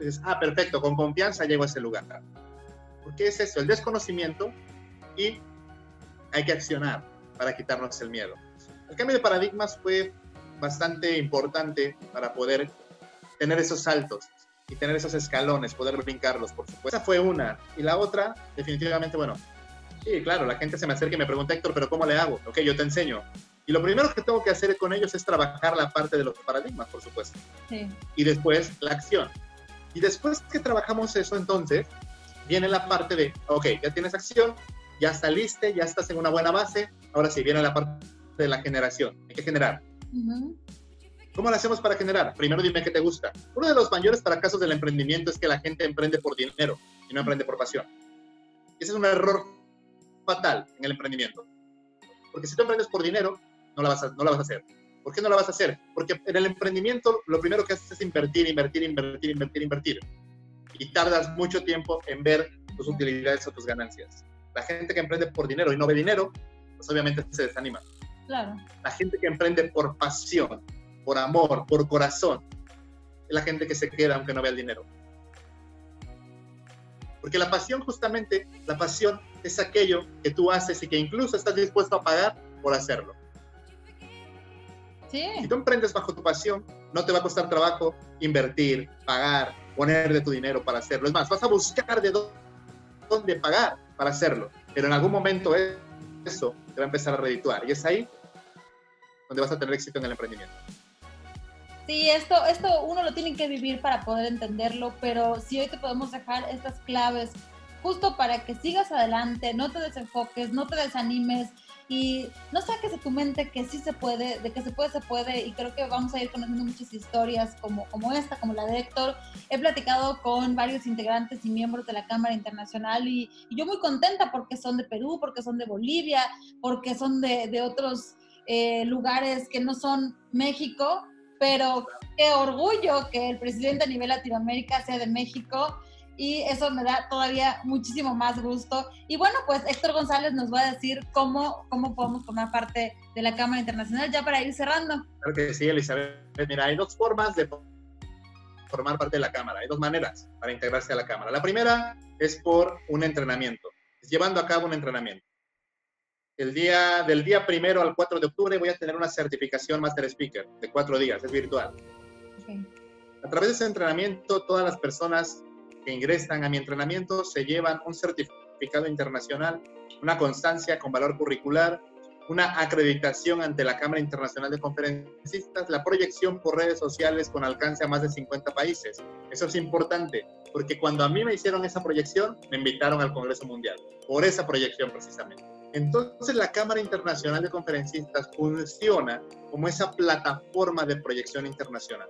dices, ah, perfecto, con confianza llego a ese lugar. Porque es eso, el desconocimiento y hay que accionar para quitarnos el miedo. El cambio de paradigmas fue bastante importante para poder tener esos saltos y tener esos escalones, poder brincarlos, por supuesto. Esa fue una. Y la otra, definitivamente, bueno, sí, claro, la gente se me acerca y me pregunta, Héctor, ¿pero cómo le hago? Ok, yo te enseño. Y lo primero que tengo que hacer con ellos es trabajar la parte de los paradigmas, por supuesto. Sí. Y después la acción. Y después que trabajamos eso, entonces, viene la parte de, ok, ya tienes acción, ya saliste, ya estás en una buena base, ahora sí viene la parte de la generación, hay que generar. ¿Cómo lo hacemos para generar? Primero dime qué te gusta. Uno de los mayores fracasos del emprendimiento es que la gente emprende por dinero y no emprende por pasión. Ese es un error fatal en el emprendimiento. Porque si tú emprendes por dinero, no la vas a, no la vas a hacer. ¿Por qué no la vas a hacer? Porque en el emprendimiento lo primero que haces es invertir, invertir, invertir, invertir, invertir. Y tardas mucho tiempo en ver tus utilidades o tus ganancias. La gente que emprende por dinero y no ve dinero, pues obviamente se desanima. Claro. La gente que emprende por pasión, por amor, por corazón, es la gente que se queda aunque no vea el dinero. Porque la pasión, justamente, la pasión es aquello que tú haces y que incluso estás dispuesto a pagar por hacerlo. Sí. Si tú emprendes bajo tu pasión, no te va a costar trabajo invertir, pagar, poner de tu dinero para hacerlo. Es más, vas a buscar de dónde pagar para hacerlo. Pero en algún momento eso te va a empezar a redituar. Y es ahí donde vas a tener éxito en el emprendimiento. Sí, esto, esto uno lo tiene que vivir para poder entenderlo, pero si hoy te podemos dejar estas claves justo para que sigas adelante, no te desenfoques, no te desanimes y no saques de tu mente que sí se puede, de que se puede, se puede, y creo que vamos a ir conociendo muchas historias como, como esta, como la de Héctor. He platicado con varios integrantes y miembros de la Cámara Internacional y, yo muy contenta porque son de Perú, porque son de Bolivia, porque son de, de otros eh, lugares que no son México, pero qué orgullo que el presidente a nivel Latinoamérica sea de México y eso me da todavía muchísimo más gusto. Y bueno, pues Héctor González nos va a decir cómo, cómo podemos formar parte de la Cámara Internacional ya para ir cerrando. Claro que sí, Elizabeth. Mira, hay dos formas de formar parte de la Cámara, hay dos maneras para integrarse a la Cámara. La primera es por un entrenamiento, es llevando a cabo un entrenamiento. El día, del día primero al 4 de octubre voy a tener una certificación Master Speaker de cuatro días, es virtual. A través de ese entrenamiento, todas las personas que ingresan a mi entrenamiento se llevan un certificado internacional, una constancia con valor curricular, una acreditación ante la Cámara Internacional de Conferencistas, la proyección por redes sociales con alcance a más de 50 países. Eso es importante, porque cuando a mí me hicieron esa proyección, me invitaron al Congreso Mundial, por esa proyección precisamente. Entonces la Cámara Internacional de Conferencistas funciona como esa plataforma de proyección internacional.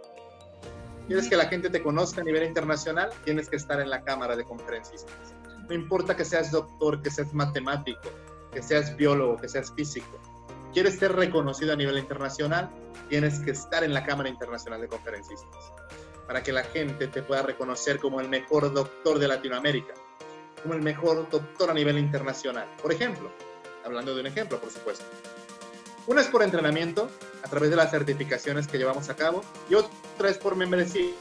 ¿Quieres que la gente te conozca a nivel internacional? Tienes que estar en la Cámara de Conferencistas. No importa que seas doctor, que seas matemático, que seas biólogo, que seas físico. ¿Quieres ser reconocido a nivel internacional? Tienes que estar en la Cámara Internacional de Conferencistas para que la gente te pueda reconocer como el mejor doctor de Latinoamérica, como el mejor doctor a nivel internacional. Por ejemplo, hablando de un ejemplo, por supuesto. Una es por entrenamiento, a través de las certificaciones que llevamos a cabo, y otra es por membresía.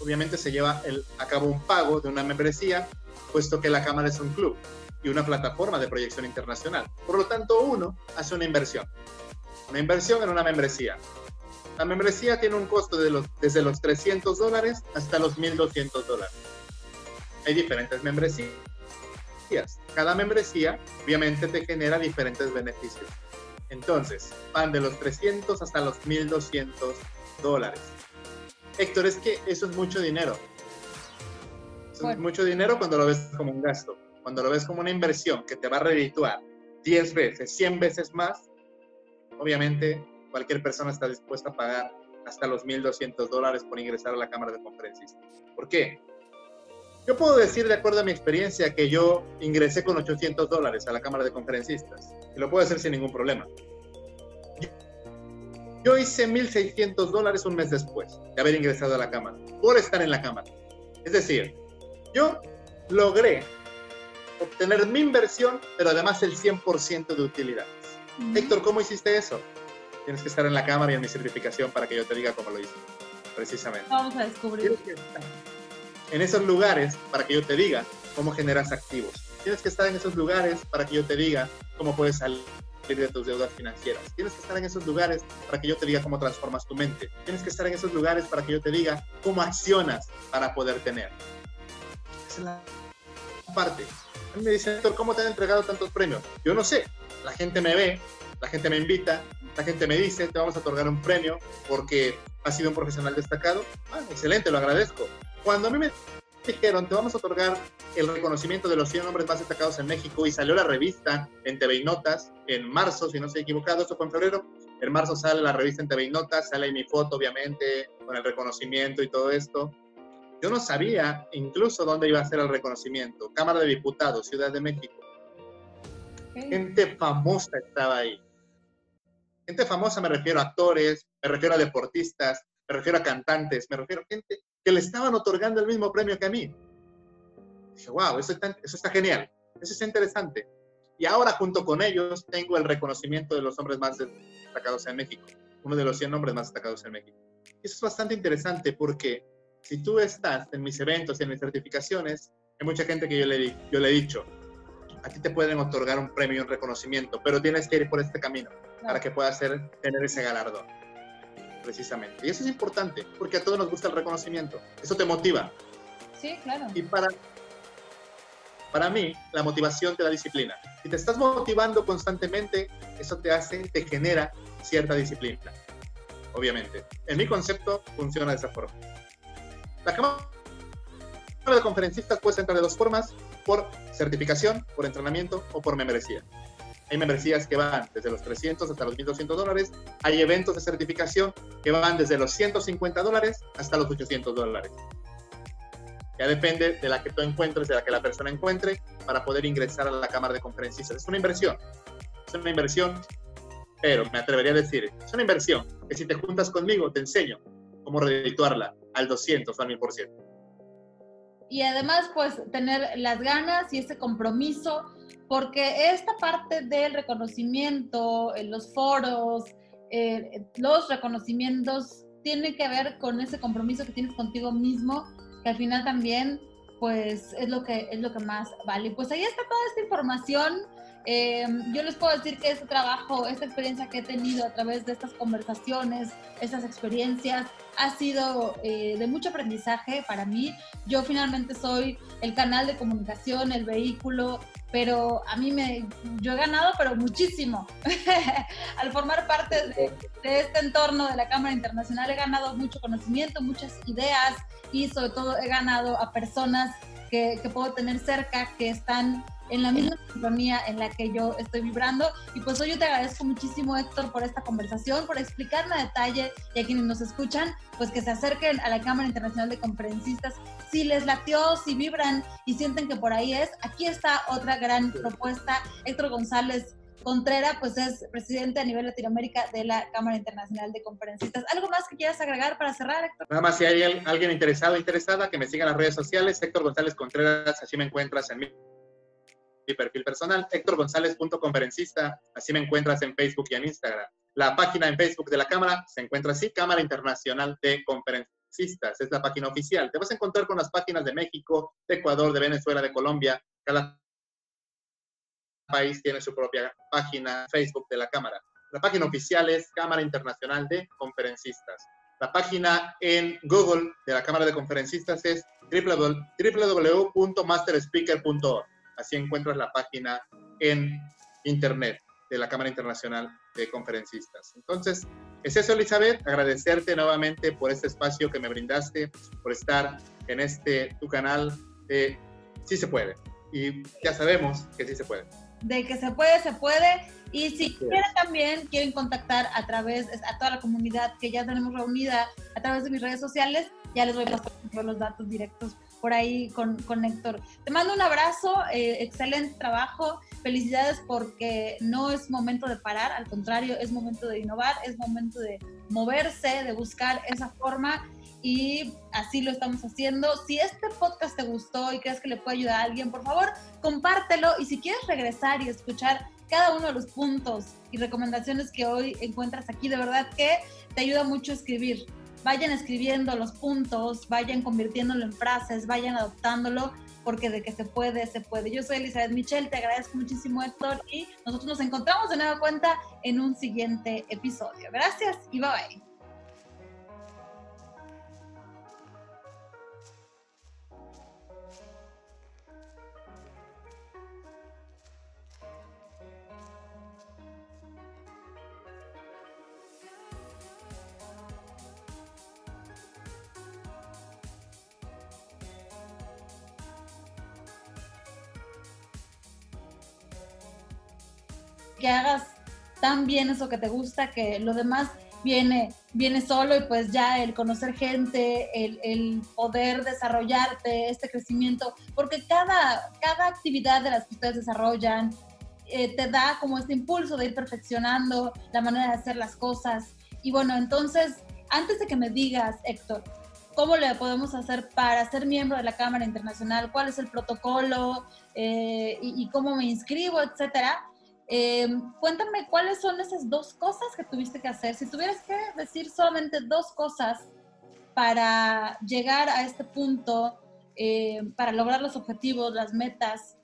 Obviamente se lleva el, a cabo un pago de una membresía, puesto que la Cámara es un club y una plataforma de proyección internacional. Por lo tanto, uno hace una inversión. Una inversión en una membresía. La membresía tiene un costo de los, desde los 300 dólares hasta los 1.200 dólares. Hay diferentes membresías cada membresía obviamente te genera diferentes beneficios. Entonces, van de los 300 hasta los 1200 dólares. Héctor, es que eso es mucho dinero. es mucho dinero cuando lo ves como un gasto. Cuando lo ves como una inversión que te va a redituar 10 veces, 100 veces más, obviamente cualquier persona está dispuesta a pagar hasta los 1.200 dólares por ingresar a la Cámara de Conferencias. ¿Por qué? Yo puedo decir, de acuerdo a mi experiencia, que yo ingresé con 800 dólares a la Cámara de Conferencistas. Y lo puedo hacer sin ningún problema. Yo hice 1.600 dólares un mes después de haber ingresado a la Cámara, por estar en la Cámara. Es decir, yo logré obtener mi inversión, pero además el 100% de utilidades. Héctor, ¿cómo hiciste eso? Tienes que estar en la Cámara y en mi certificación para que yo te diga cómo lo hice. Precisamente. Vamos a descubrir en esos lugares para que yo te diga cómo generas activos. Tienes que estar en esos lugares para que yo te diga cómo puedes salir de tus deudas financieras. Tienes que estar en esos lugares para que yo te diga cómo transformas tu mente. Tienes que estar en esos lugares para que yo te diga cómo accionas para poder tener. Esa es la parte. A mí me dicen, Héctor, ¿cómo te han entregado tantos premios? Yo no sé. La gente me ve, la gente me invita, la gente me dice, te vamos a otorgar un premio porque has sido un profesional destacado. Ah, excelente, lo agradezco. Cuando a mí me dijeron, te vamos a otorgar el reconocimiento de los 100 hombres más destacados en México y salió la revista en TV y Notas en marzo, si no estoy equivocado, eso fue en febrero. En marzo sale la revista en TV y Notas, sale mi foto, obviamente, con el reconocimiento y todo esto. Yo no sabía incluso dónde iba a ser el reconocimiento. Cámara de Diputados, Ciudad de México. Gente famosa estaba ahí. Gente famosa me refiero a actores, me refiero a deportistas, me refiero a cantantes, me refiero a gente que le estaban otorgando el mismo premio que a mí. Dije, wow, eso está, eso está genial, eso está interesante. Y ahora junto con ellos tengo el reconocimiento de los hombres más destacados en México, uno de los 100 hombres más destacados en México. Eso es bastante interesante porque si tú estás en mis eventos y en mis certificaciones, hay mucha gente que yo le, yo le he dicho, a ti te pueden otorgar un premio y un reconocimiento, pero tienes que ir por este camino para que puedas ser, tener ese galardón precisamente. Y eso es importante, porque a todos nos gusta el reconocimiento. Eso te motiva. Sí, claro. Y para, para mí, la motivación te da disciplina. Si te estás motivando constantemente, eso te hace, te genera cierta disciplina. Obviamente. En mi concepto, funciona de esa forma. La Cámara de Conferencistas puede entrar de dos formas, por certificación, por entrenamiento o por membresía. Hay membresías que van desde los 300 hasta los 1.200 dólares. Hay eventos de certificación que van desde los 150 dólares hasta los 800 dólares. Ya depende de la que tú encuentres, de la que la persona encuentre, para poder ingresar a la Cámara de Conferencistas. Es una inversión. Es una inversión, pero me atrevería a decir, es una inversión que si te juntas conmigo, te enseño cómo redituarla al 200 o al 1000%. Y además, pues, tener las ganas y ese compromiso porque esta parte del reconocimiento, en los foros, eh, los reconocimientos, tiene que ver con ese compromiso que tienes contigo mismo, que al final también, pues, es lo que, es lo que más vale. Pues ahí está toda esta información. Eh, yo les puedo decir que este trabajo, esta experiencia que he tenido a través de estas conversaciones, estas experiencias, ha sido eh, de mucho aprendizaje para mí. Yo finalmente soy el canal de comunicación, el vehículo pero a mí me, yo he ganado, pero muchísimo. Al formar parte de, este entorno de la Cámara Internacional he ganado mucho conocimiento, muchas ideas y sobre todo he ganado a personas que, que puedo tener cerca, que están en la misma sintonía en la que yo estoy vibrando. Y pues hoy yo te agradezco muchísimo, Héctor, por esta conversación, por explicarme a detalle y a quienes nos escuchan, pues que se acerquen a la Cámara Internacional de Conferencistas. Si les latió, si vibran y sienten que por ahí es, aquí está otra gran propuesta. Héctor González Contrera, pues es presidente a nivel Latinoamérica de la Cámara Internacional de Conferencistas. ¿Algo más que quieras agregar para cerrar, Héctor? Nada más, si hay alguien interesado o interesada, que me siga en las redes sociales. Héctor González Contreras, así me encuentras en mi perfil personal, González.conferencista, así me encuentras en Facebook y en Instagram. La página en Facebook de la Cámara se encuentra así, Cámara Internacional de Conferencistas, es la página oficial. Te vas a encontrar con las páginas de México, de Ecuador, de Venezuela, de Colombia. Cada país tiene su propia página Facebook de la Cámara. La página oficial es Cámara Internacional de Conferencistas. La página en Google de la Cámara de Conferencistas es www.masterspeaker.org. Así encuentras la página en internet de la Cámara Internacional de Conferencistas. Entonces, es eso, Elizabeth, agradecerte nuevamente por este espacio que me brindaste, por estar en este tu canal de Sí se puede. Y ya sabemos que sí se puede. De que se puede, se puede. Y si quieren también, quieren contactar a través, a toda la comunidad que ya tenemos reunida a través de mis redes sociales, ya les voy a pasar los datos directos por ahí con, con Héctor. Te mando un abrazo, eh, excelente trabajo, felicidades porque no es momento de parar, al contrario, es momento de innovar, es momento de moverse, de buscar esa forma y así lo estamos haciendo. Si este podcast te gustó y crees que le puede ayudar a alguien, por favor, compártelo y si quieres regresar y escuchar cada uno de los puntos y recomendaciones que hoy encuentras aquí, de verdad que te ayuda mucho a escribir vayan escribiendo los puntos, vayan convirtiéndolo en frases, vayan adoptándolo, porque de que se puede, se puede. Yo soy Elizabeth Michel, te agradezco muchísimo Héctor y nosotros nos encontramos de nueva cuenta en un siguiente episodio. Gracias y bye bye. Que hagas tan bien eso que te gusta que lo demás viene, viene solo y pues ya el conocer gente, el, poder desarrollarte, este crecimiento, porque cada, cada actividad de las que ustedes desarrollan eh, te da como este impulso de ir perfeccionando la manera de hacer las cosas. Y bueno, entonces, antes de que me digas, Héctor, ¿cómo le podemos hacer para ser miembro de la Cámara Internacional? ¿Cuál es el protocolo? Eh, y, cómo me inscribo, etcétera. Eh, cuéntame cuáles son esas dos cosas que tuviste que hacer. Si tuvieras que decir solamente dos cosas para llegar a este punto, eh, para lograr los objetivos, las metas,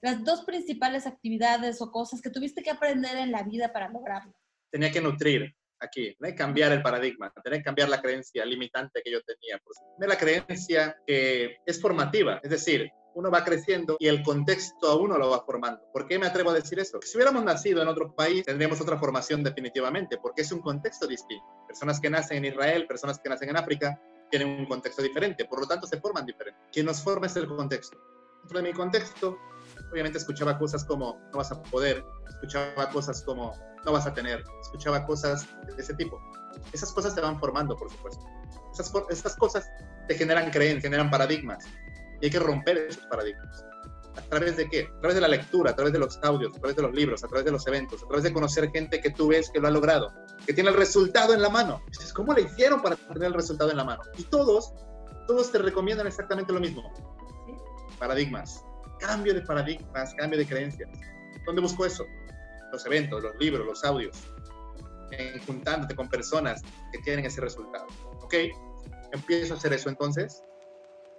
las dos principales actividades o cosas que tuviste que aprender en la vida para lograrlo. Tenía que nutrir aquí, tenía que cambiar el paradigma, tenía que cambiar la creencia limitante que yo tenía. La creencia que es formativa, es decir, uno va creciendo y el contexto a uno lo va formando. ¿Por qué me atrevo a decir eso? Si hubiéramos nacido en otro país, tendríamos otra formación definitivamente, porque es un contexto distinto. Personas que nacen en Israel, personas que nacen en África, tienen un contexto diferente, por lo tanto se forman diferente. Quien nos forma es el contexto. Dentro de mi contexto, obviamente escuchaba cosas como no vas a poder, escuchaba cosas como no vas a tener, escuchaba cosas de ese tipo. Esas cosas te van formando, por supuesto. Esas, esas cosas te generan creencias, generan paradigmas. Y hay que romper esos paradigmas. ¿A través de qué? A través de la lectura, a través de los audios, a través de los libros, a través de los eventos, a través de conocer gente que tú ves que lo ha logrado, que tiene el resultado en la mano. Dices, ¿cómo le hicieron para tener el resultado en la mano? Y todos, todos te recomiendan exactamente lo mismo. Paradigmas. Cambio de paradigmas, cambio de creencias. ¿Dónde busco eso? Los eventos, los libros, los audios. En juntándote con personas que tienen ese resultado. ¿Ok? Empiezo a hacer eso entonces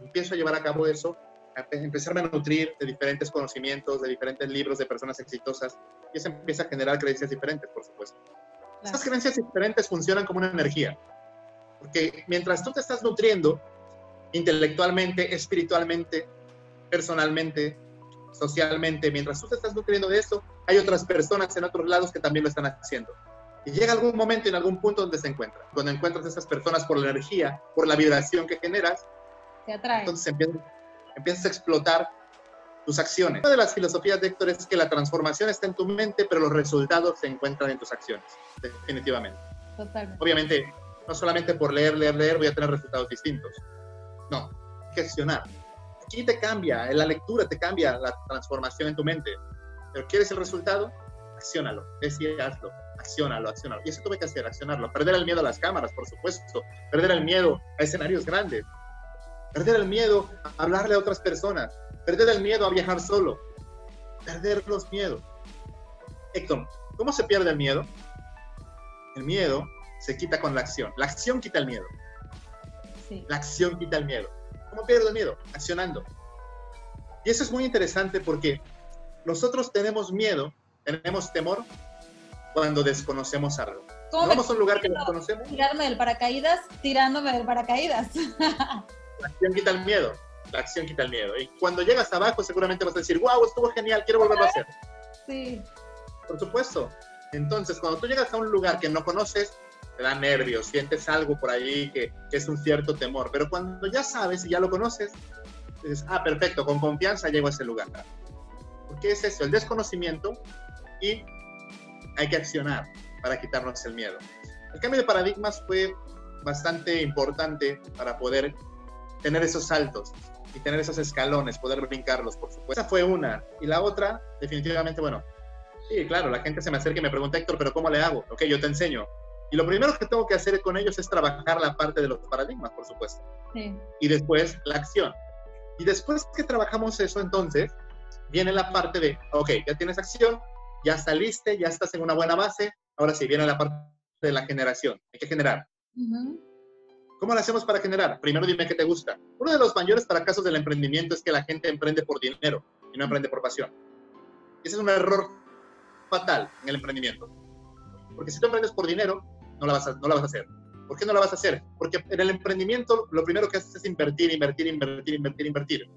empiezo a llevar a cabo eso, a empezarme a nutrir de diferentes conocimientos, de diferentes libros de personas exitosas, y eso empieza a generar creencias diferentes, por supuesto. Esas creencias diferentes funcionan como una energía, porque mientras tú te estás nutriendo intelectualmente, espiritualmente, personalmente, socialmente, mientras tú te estás nutriendo de eso, hay otras personas en otros lados que también lo están haciendo. Y llega algún momento, en algún punto donde se encuentran. Cuando encuentras a esas personas por la energía, por la vibración que generas, entonces empiezas, a explotar tus acciones. Una de las filosofías de Héctor es que la transformación está en tu mente, pero los resultados se encuentran en tus acciones, definitivamente. Totalmente. Obviamente, no solamente por leer, leer, leer voy a tener resultados distintos. No, gestionar. Aquí te cambia, en la lectura te cambia la transformación en tu mente. Pero ¿quieres el resultado? Acciónalo, hazlo, acciónalo, acciónalo. Y eso tuve que hacer, accionarlo. Perder el miedo a las cámaras, por supuesto. Perder el miedo a escenarios grandes perder el miedo a hablarle a otras personas, perder el miedo a viajar solo, perder los miedos. Héctor, ¿cómo se pierde el miedo? El miedo se quita con la acción. La acción quita el miedo. La acción quita el miedo. ¿Cómo pierdo el miedo? Accionando. Y eso es muy interesante porque nosotros tenemos miedo, tenemos temor cuando desconocemos algo. Vamos a un lugar que desconocemos. Tirarme del paracaídas, tirándome del paracaídas. La acción quita el miedo. La acción quita el miedo. Y cuando llegas abajo, seguramente vas a decir, wow, estuvo genial, quiero volverlo a hacer. Sí. Por supuesto. Entonces, cuando tú llegas a un lugar que no conoces, te da nervios, sientes algo por ahí que, que es un cierto temor. Pero cuando ya sabes y ya lo conoces, dices, ah, perfecto, con confianza llego a ese lugar. Porque es eso, el desconocimiento y hay que accionar para quitarnos el miedo. El cambio de paradigmas fue bastante importante para poder tener esos saltos y tener esos escalones, poder brincarlos, por supuesto. Esa fue una. Y la otra, definitivamente, bueno, sí, claro, la gente se me acerca y me pregunta, Héctor, pero ¿cómo le hago? Ok, yo te enseño. Y lo primero que tengo que hacer con ellos es trabajar la parte de los paradigmas, por supuesto. Sí. Y después la acción. Y después que trabajamos eso, entonces, viene la parte de, ok, ya tienes acción, ya saliste, ya estás en una buena base, ahora sí, viene la parte de la generación. Hay que generar. ¿Cómo lo hacemos para generar? Primero dime qué te gusta. Uno de los mayores fracasos del emprendimiento es que la gente emprende por dinero y no emprende por pasión. Ese es un error fatal en el emprendimiento. Porque si tú emprendes por dinero, no la vas a, no la vas a hacer. ¿Por qué no la vas a hacer? Porque en el emprendimiento lo primero que haces es invertir, invertir, invertir, invertir, invertir.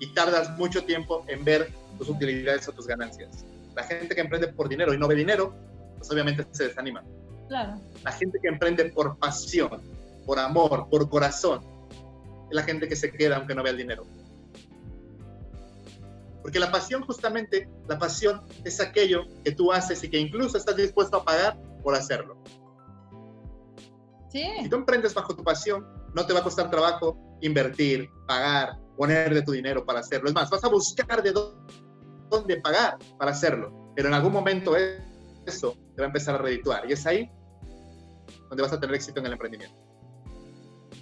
Y tardas mucho tiempo en ver tus utilidades o tus ganancias. La gente que emprende por dinero y no ve dinero, pues obviamente se desanima. Claro. La gente que emprende por pasión por amor, por corazón, es la gente que se queda aunque no vea el dinero. Porque la pasión, justamente, la pasión es aquello que tú haces y que incluso estás dispuesto a pagar por hacerlo. Sí. Si tú emprendes bajo tu pasión, no te va a costar trabajo invertir, pagar, poner de tu dinero para hacerlo. Es más, vas a buscar de dónde pagar para hacerlo. Pero en algún momento eso te va a empezar a redituar. Y es ahí donde vas a tener éxito en el emprendimiento.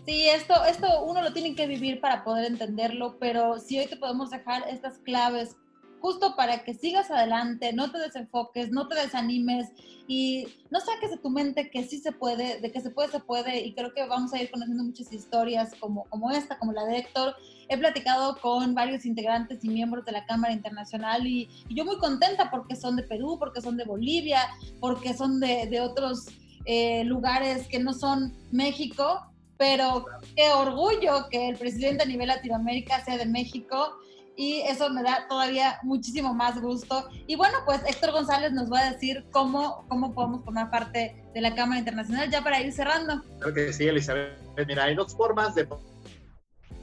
Sí, esto, esto uno lo tiene que vivir para poder entenderlo, pero si hoy te podemos dejar estas claves justo para que sigas adelante, no te desenfoques, no te desanimes y no saques de tu mente que sí se puede, de que se puede, se puede y creo que vamos a ir conociendo muchas historias como, como esta, como la de Héctor. He platicado con varios integrantes y miembros de la Cámara Internacional y, yo muy contenta porque son de Perú, porque son de Bolivia, porque son de, de otros eh, lugares que no son México, pero qué orgullo que el presidente a nivel Latinoamérica sea de México y eso me da todavía muchísimo más gusto. Y bueno, pues Héctor González nos va a decir cómo, cómo podemos formar parte de la Cámara Internacional ya para ir cerrando. Claro que sí, Elizabeth. Mira, hay dos formas de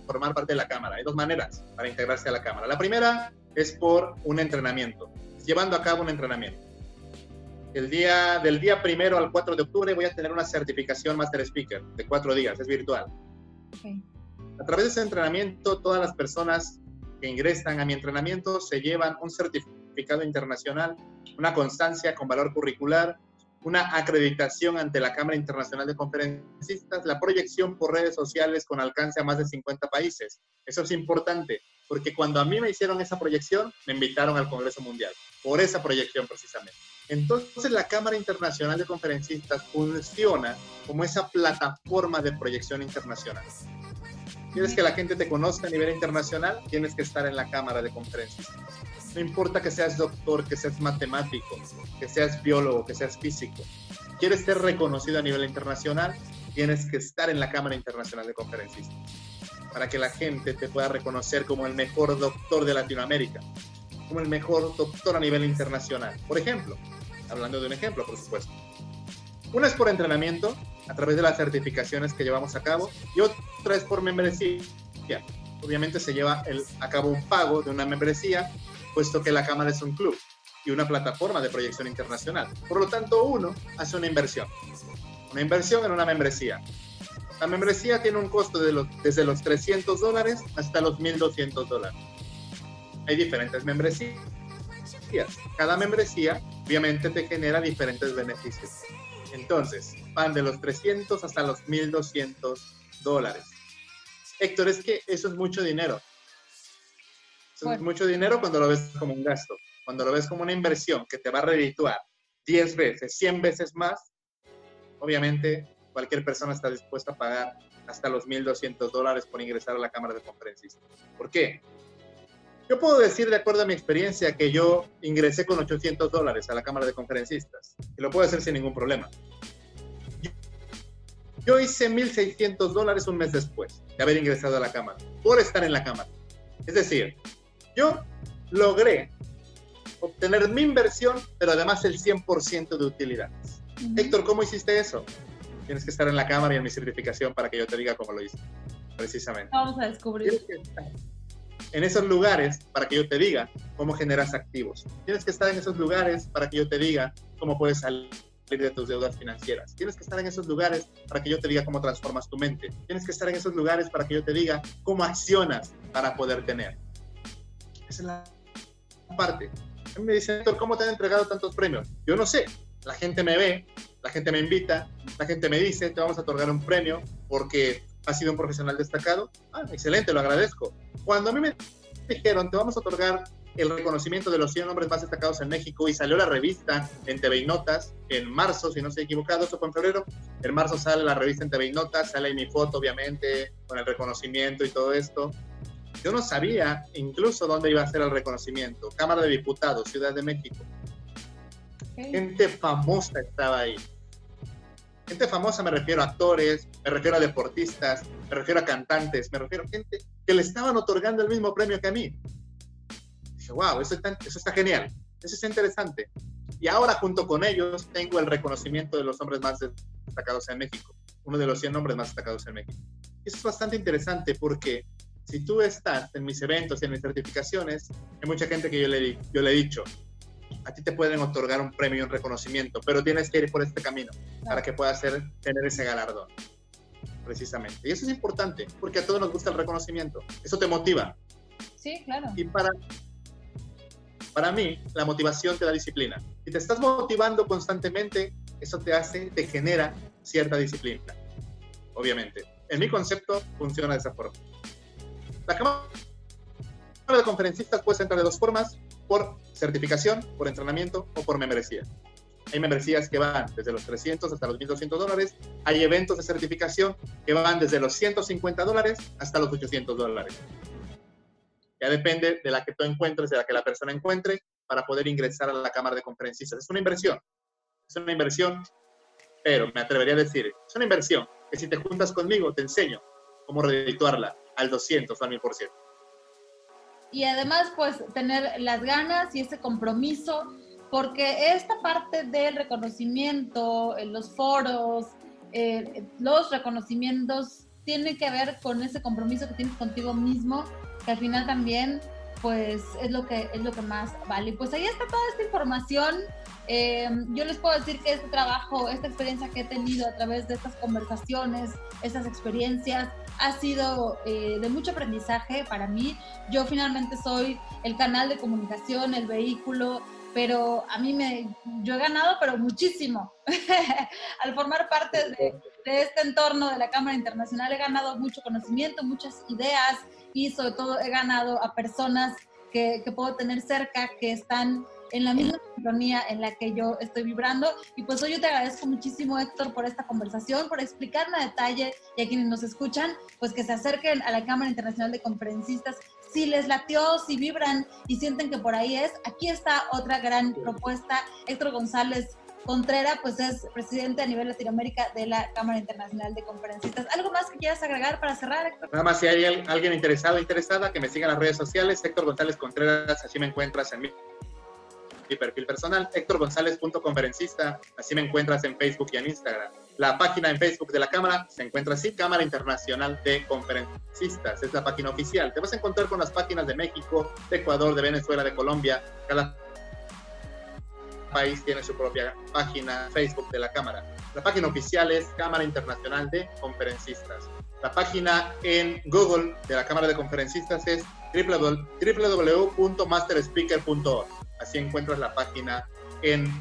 formar parte de la Cámara, hay dos maneras para integrarse a la Cámara. La primera es por un entrenamiento, llevando a cabo un entrenamiento. El día, del día primero al 4 de octubre voy a tener una certificación Master Speaker de cuatro días, es virtual. Okay. A través de ese entrenamiento, todas las personas que ingresan a mi entrenamiento se llevan un certificado internacional, una constancia con valor curricular, una acreditación ante la Cámara Internacional de Conferencistas, la proyección por redes sociales con alcance a más de 50 países. Eso es importante, porque cuando a mí me hicieron esa proyección, me invitaron al Congreso Mundial, por esa proyección precisamente. Entonces la Cámara Internacional de Conferencistas funciona como esa plataforma de proyección internacional. ¿Quieres que la gente te conozca a nivel internacional? Tienes que estar en la Cámara de Conferencistas. No importa que seas doctor, que seas matemático, que seas biólogo, que seas físico. ¿Quieres ser reconocido a nivel internacional? Tienes que estar en la Cámara Internacional de Conferencistas para que la gente te pueda reconocer como el mejor doctor de Latinoamérica, como el mejor doctor a nivel internacional. Por ejemplo, hablando de un ejemplo, por supuesto. Una es por entrenamiento, a través de las certificaciones que llevamos a cabo, y otra es por membresía. Obviamente se lleva el, a cabo un pago de una membresía, puesto que la Cámara es un club y una plataforma de proyección internacional. Por lo tanto, uno hace una inversión. Una inversión en una membresía. La membresía tiene un costo de los, desde los 300 dólares hasta los 1.200 dólares. Hay diferentes membresías. Cada membresía obviamente te genera diferentes beneficios. Entonces, van de los 300 hasta los 1200 dólares. Héctor, es que eso es mucho dinero. es mucho dinero cuando lo ves como un gasto. Cuando lo ves como una inversión que te va a redituar 10 veces, 100 veces más, obviamente cualquier persona está dispuesta a pagar hasta los 1.200 dólares por ingresar a la Cámara de Conferencistas. ¿Por qué? Yo puedo decir, de acuerdo a mi experiencia, que yo ingresé con 800 dólares a la Cámara de Conferencistas. Y lo puedo hacer sin ningún problema. Yo hice 1.600 dólares un mes después de haber ingresado a la Cámara, por estar en la Cámara. Es decir, yo logré obtener mi inversión, pero además el 100% de utilidades. Héctor, ¿cómo hiciste eso? Tienes que estar en la Cámara y en mi certificación para que yo te diga cómo lo hice, precisamente. Vamos a descubrir en esos lugares para que yo te diga cómo generas activos. Tienes que estar en esos lugares para que yo te diga cómo puedes salir de tus deudas financieras. Tienes que estar en esos lugares para que yo te diga cómo transformas tu mente. Tienes que estar en esos lugares para que yo te diga cómo accionas para poder tener. Esa es la parte. Me dicen, ¿cómo te han entregado tantos premios? Yo no sé. La gente me ve, la gente me invita, la gente me dice, te vamos a otorgar un premio porque ha sido un profesional destacado. Ah, excelente, lo agradezco. Cuando a mí me dijeron, te vamos a otorgar el reconocimiento de los 100 hombres más destacados en México y salió la revista en TV y Notas en marzo, si no estoy equivocado, eso fue en febrero. En marzo sale la revista en TV y Notas, sale mi foto, obviamente, con el reconocimiento y todo esto. Yo no sabía incluso dónde iba a ser el reconocimiento. Cámara de Diputados, Ciudad de México. Gente famosa estaba ahí. Gente famosa me refiero a actores, me refiero a deportistas, me refiero a cantantes, me refiero a gente que le estaban otorgando el mismo premio que a mí. Dije, wow, eso está, eso está genial, eso está interesante. Y ahora junto con ellos tengo el reconocimiento de los hombres más destacados en México, uno de los 100 hombres más destacados en México. Eso es bastante interesante porque si tú estás en mis eventos y en mis certificaciones, hay mucha gente que yo le, yo le he dicho, a ti te pueden otorgar un premio un reconocimiento, pero tienes que ir por este camino para que puedas ser, tener ese galardón, precisamente. Y eso es importante, porque a todos nos gusta el reconocimiento. Eso te motiva. Sí, claro. Y para, para mí, la motivación te da disciplina. Si te estás motivando constantemente, eso te hace, te genera cierta disciplina, obviamente. En mi concepto, funciona de esa forma. La Cámara de Conferencistas puede entrar de dos formas, por certificación, por entrenamiento o por membresía. Hay membresías que van desde los 300 hasta los 1.200 dólares. Hay eventos de certificación que van desde los 150 dólares hasta los 800 dólares. Ya depende de la que tú encuentres, de la que la persona encuentre, para poder ingresar a la Cámara de Conferencistas. Es una inversión. Es una inversión, pero me atrevería a decir, es una inversión que si te juntas conmigo, te enseño cómo redituarla al 200 o al 1000% y además pues tener las ganas y ese compromiso, porque esta parte del reconocimiento, en los foros, eh, los reconocimientos, tiene que ver con ese compromiso que tienes contigo mismo, que al final también pues es lo que es lo que más vale. Pues ahí está toda esta información. Eh, yo les puedo decir que este trabajo, esta experiencia que he tenido a través de estas conversaciones, estas experiencias, ha sido eh, de mucho aprendizaje para mí. Yo finalmente soy el canal de comunicación, el vehículo, pero a mí me, yo he ganado, pero muchísimo. Al formar parte de, este entorno de la Cámara Internacional he ganado mucho conocimiento, muchas ideas y sobre todo he ganado a personas que, que puedo tener cerca, que están en la misma sintonía en la que yo estoy vibrando. Y pues hoy yo te agradezco muchísimo, Héctor, por esta conversación, por explicarme a detalle y a quienes nos escuchan, pues que se acerquen a la Cámara Internacional de Conferencistas. Si les latió, si vibran y sienten que por ahí es, aquí está otra gran propuesta. Héctor González Contrera, pues es presidente a nivel Latinoamérica de la Cámara Internacional de Conferencistas. ¿Algo más que quieras agregar para cerrar, Héctor? Nada más si hay alguien interesado o interesada, que me siga en las redes sociales. Héctor González Contreras, así me encuentras en mi mi perfil personal, González.conferencista, así me encuentras en Facebook y en Instagram. La página en Facebook de la Cámara se encuentra así, Cámara Internacional de Conferencistas, es la página oficial. Te vas a encontrar con las páginas de México, de Ecuador, de Venezuela, de Colombia. Cada país tiene su propia página Facebook de la Cámara. La página oficial es Cámara Internacional de Conferencistas. La página en Google de la Cámara de Conferencistas es www.masterspeaker.org. Así encuentras la página en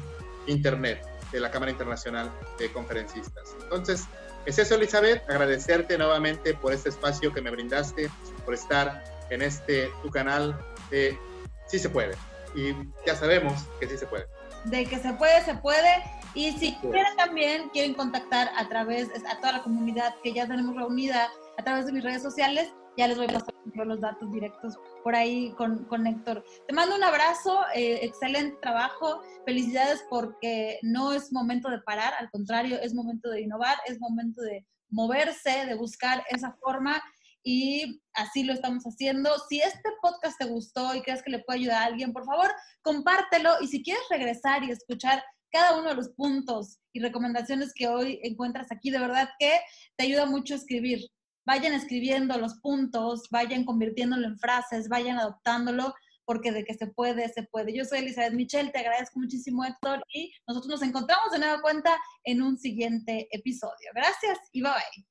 internet de la Cámara Internacional de Conferencistas. Entonces, es eso, Elizabeth, agradecerte nuevamente por este espacio que me brindaste, por estar en este tu canal de Sí se puede. Y ya sabemos que sí se puede. De que se puede, se puede. Y si quieren también, quieren contactar a través, a toda la comunidad que ya tenemos reunida a través de mis redes sociales, ya les voy a pasar los datos directos por ahí con, con Héctor. Te mando un abrazo, eh, excelente trabajo, felicidades porque no es momento de parar, al contrario, es momento de innovar, es momento de moverse, de buscar esa forma y así lo estamos haciendo. Si este podcast te gustó y crees que le puede ayudar a alguien, por favor, compártelo y si quieres regresar y escuchar cada uno de los puntos y recomendaciones que hoy encuentras aquí, de verdad que te ayuda mucho a escribir vayan escribiendo los puntos, vayan convirtiéndolo en frases, vayan adoptándolo, porque de que se puede, se puede. Yo soy Elizabeth Michel, te agradezco muchísimo Héctor y nosotros nos encontramos de nueva cuenta en un siguiente episodio. Gracias y bye bye.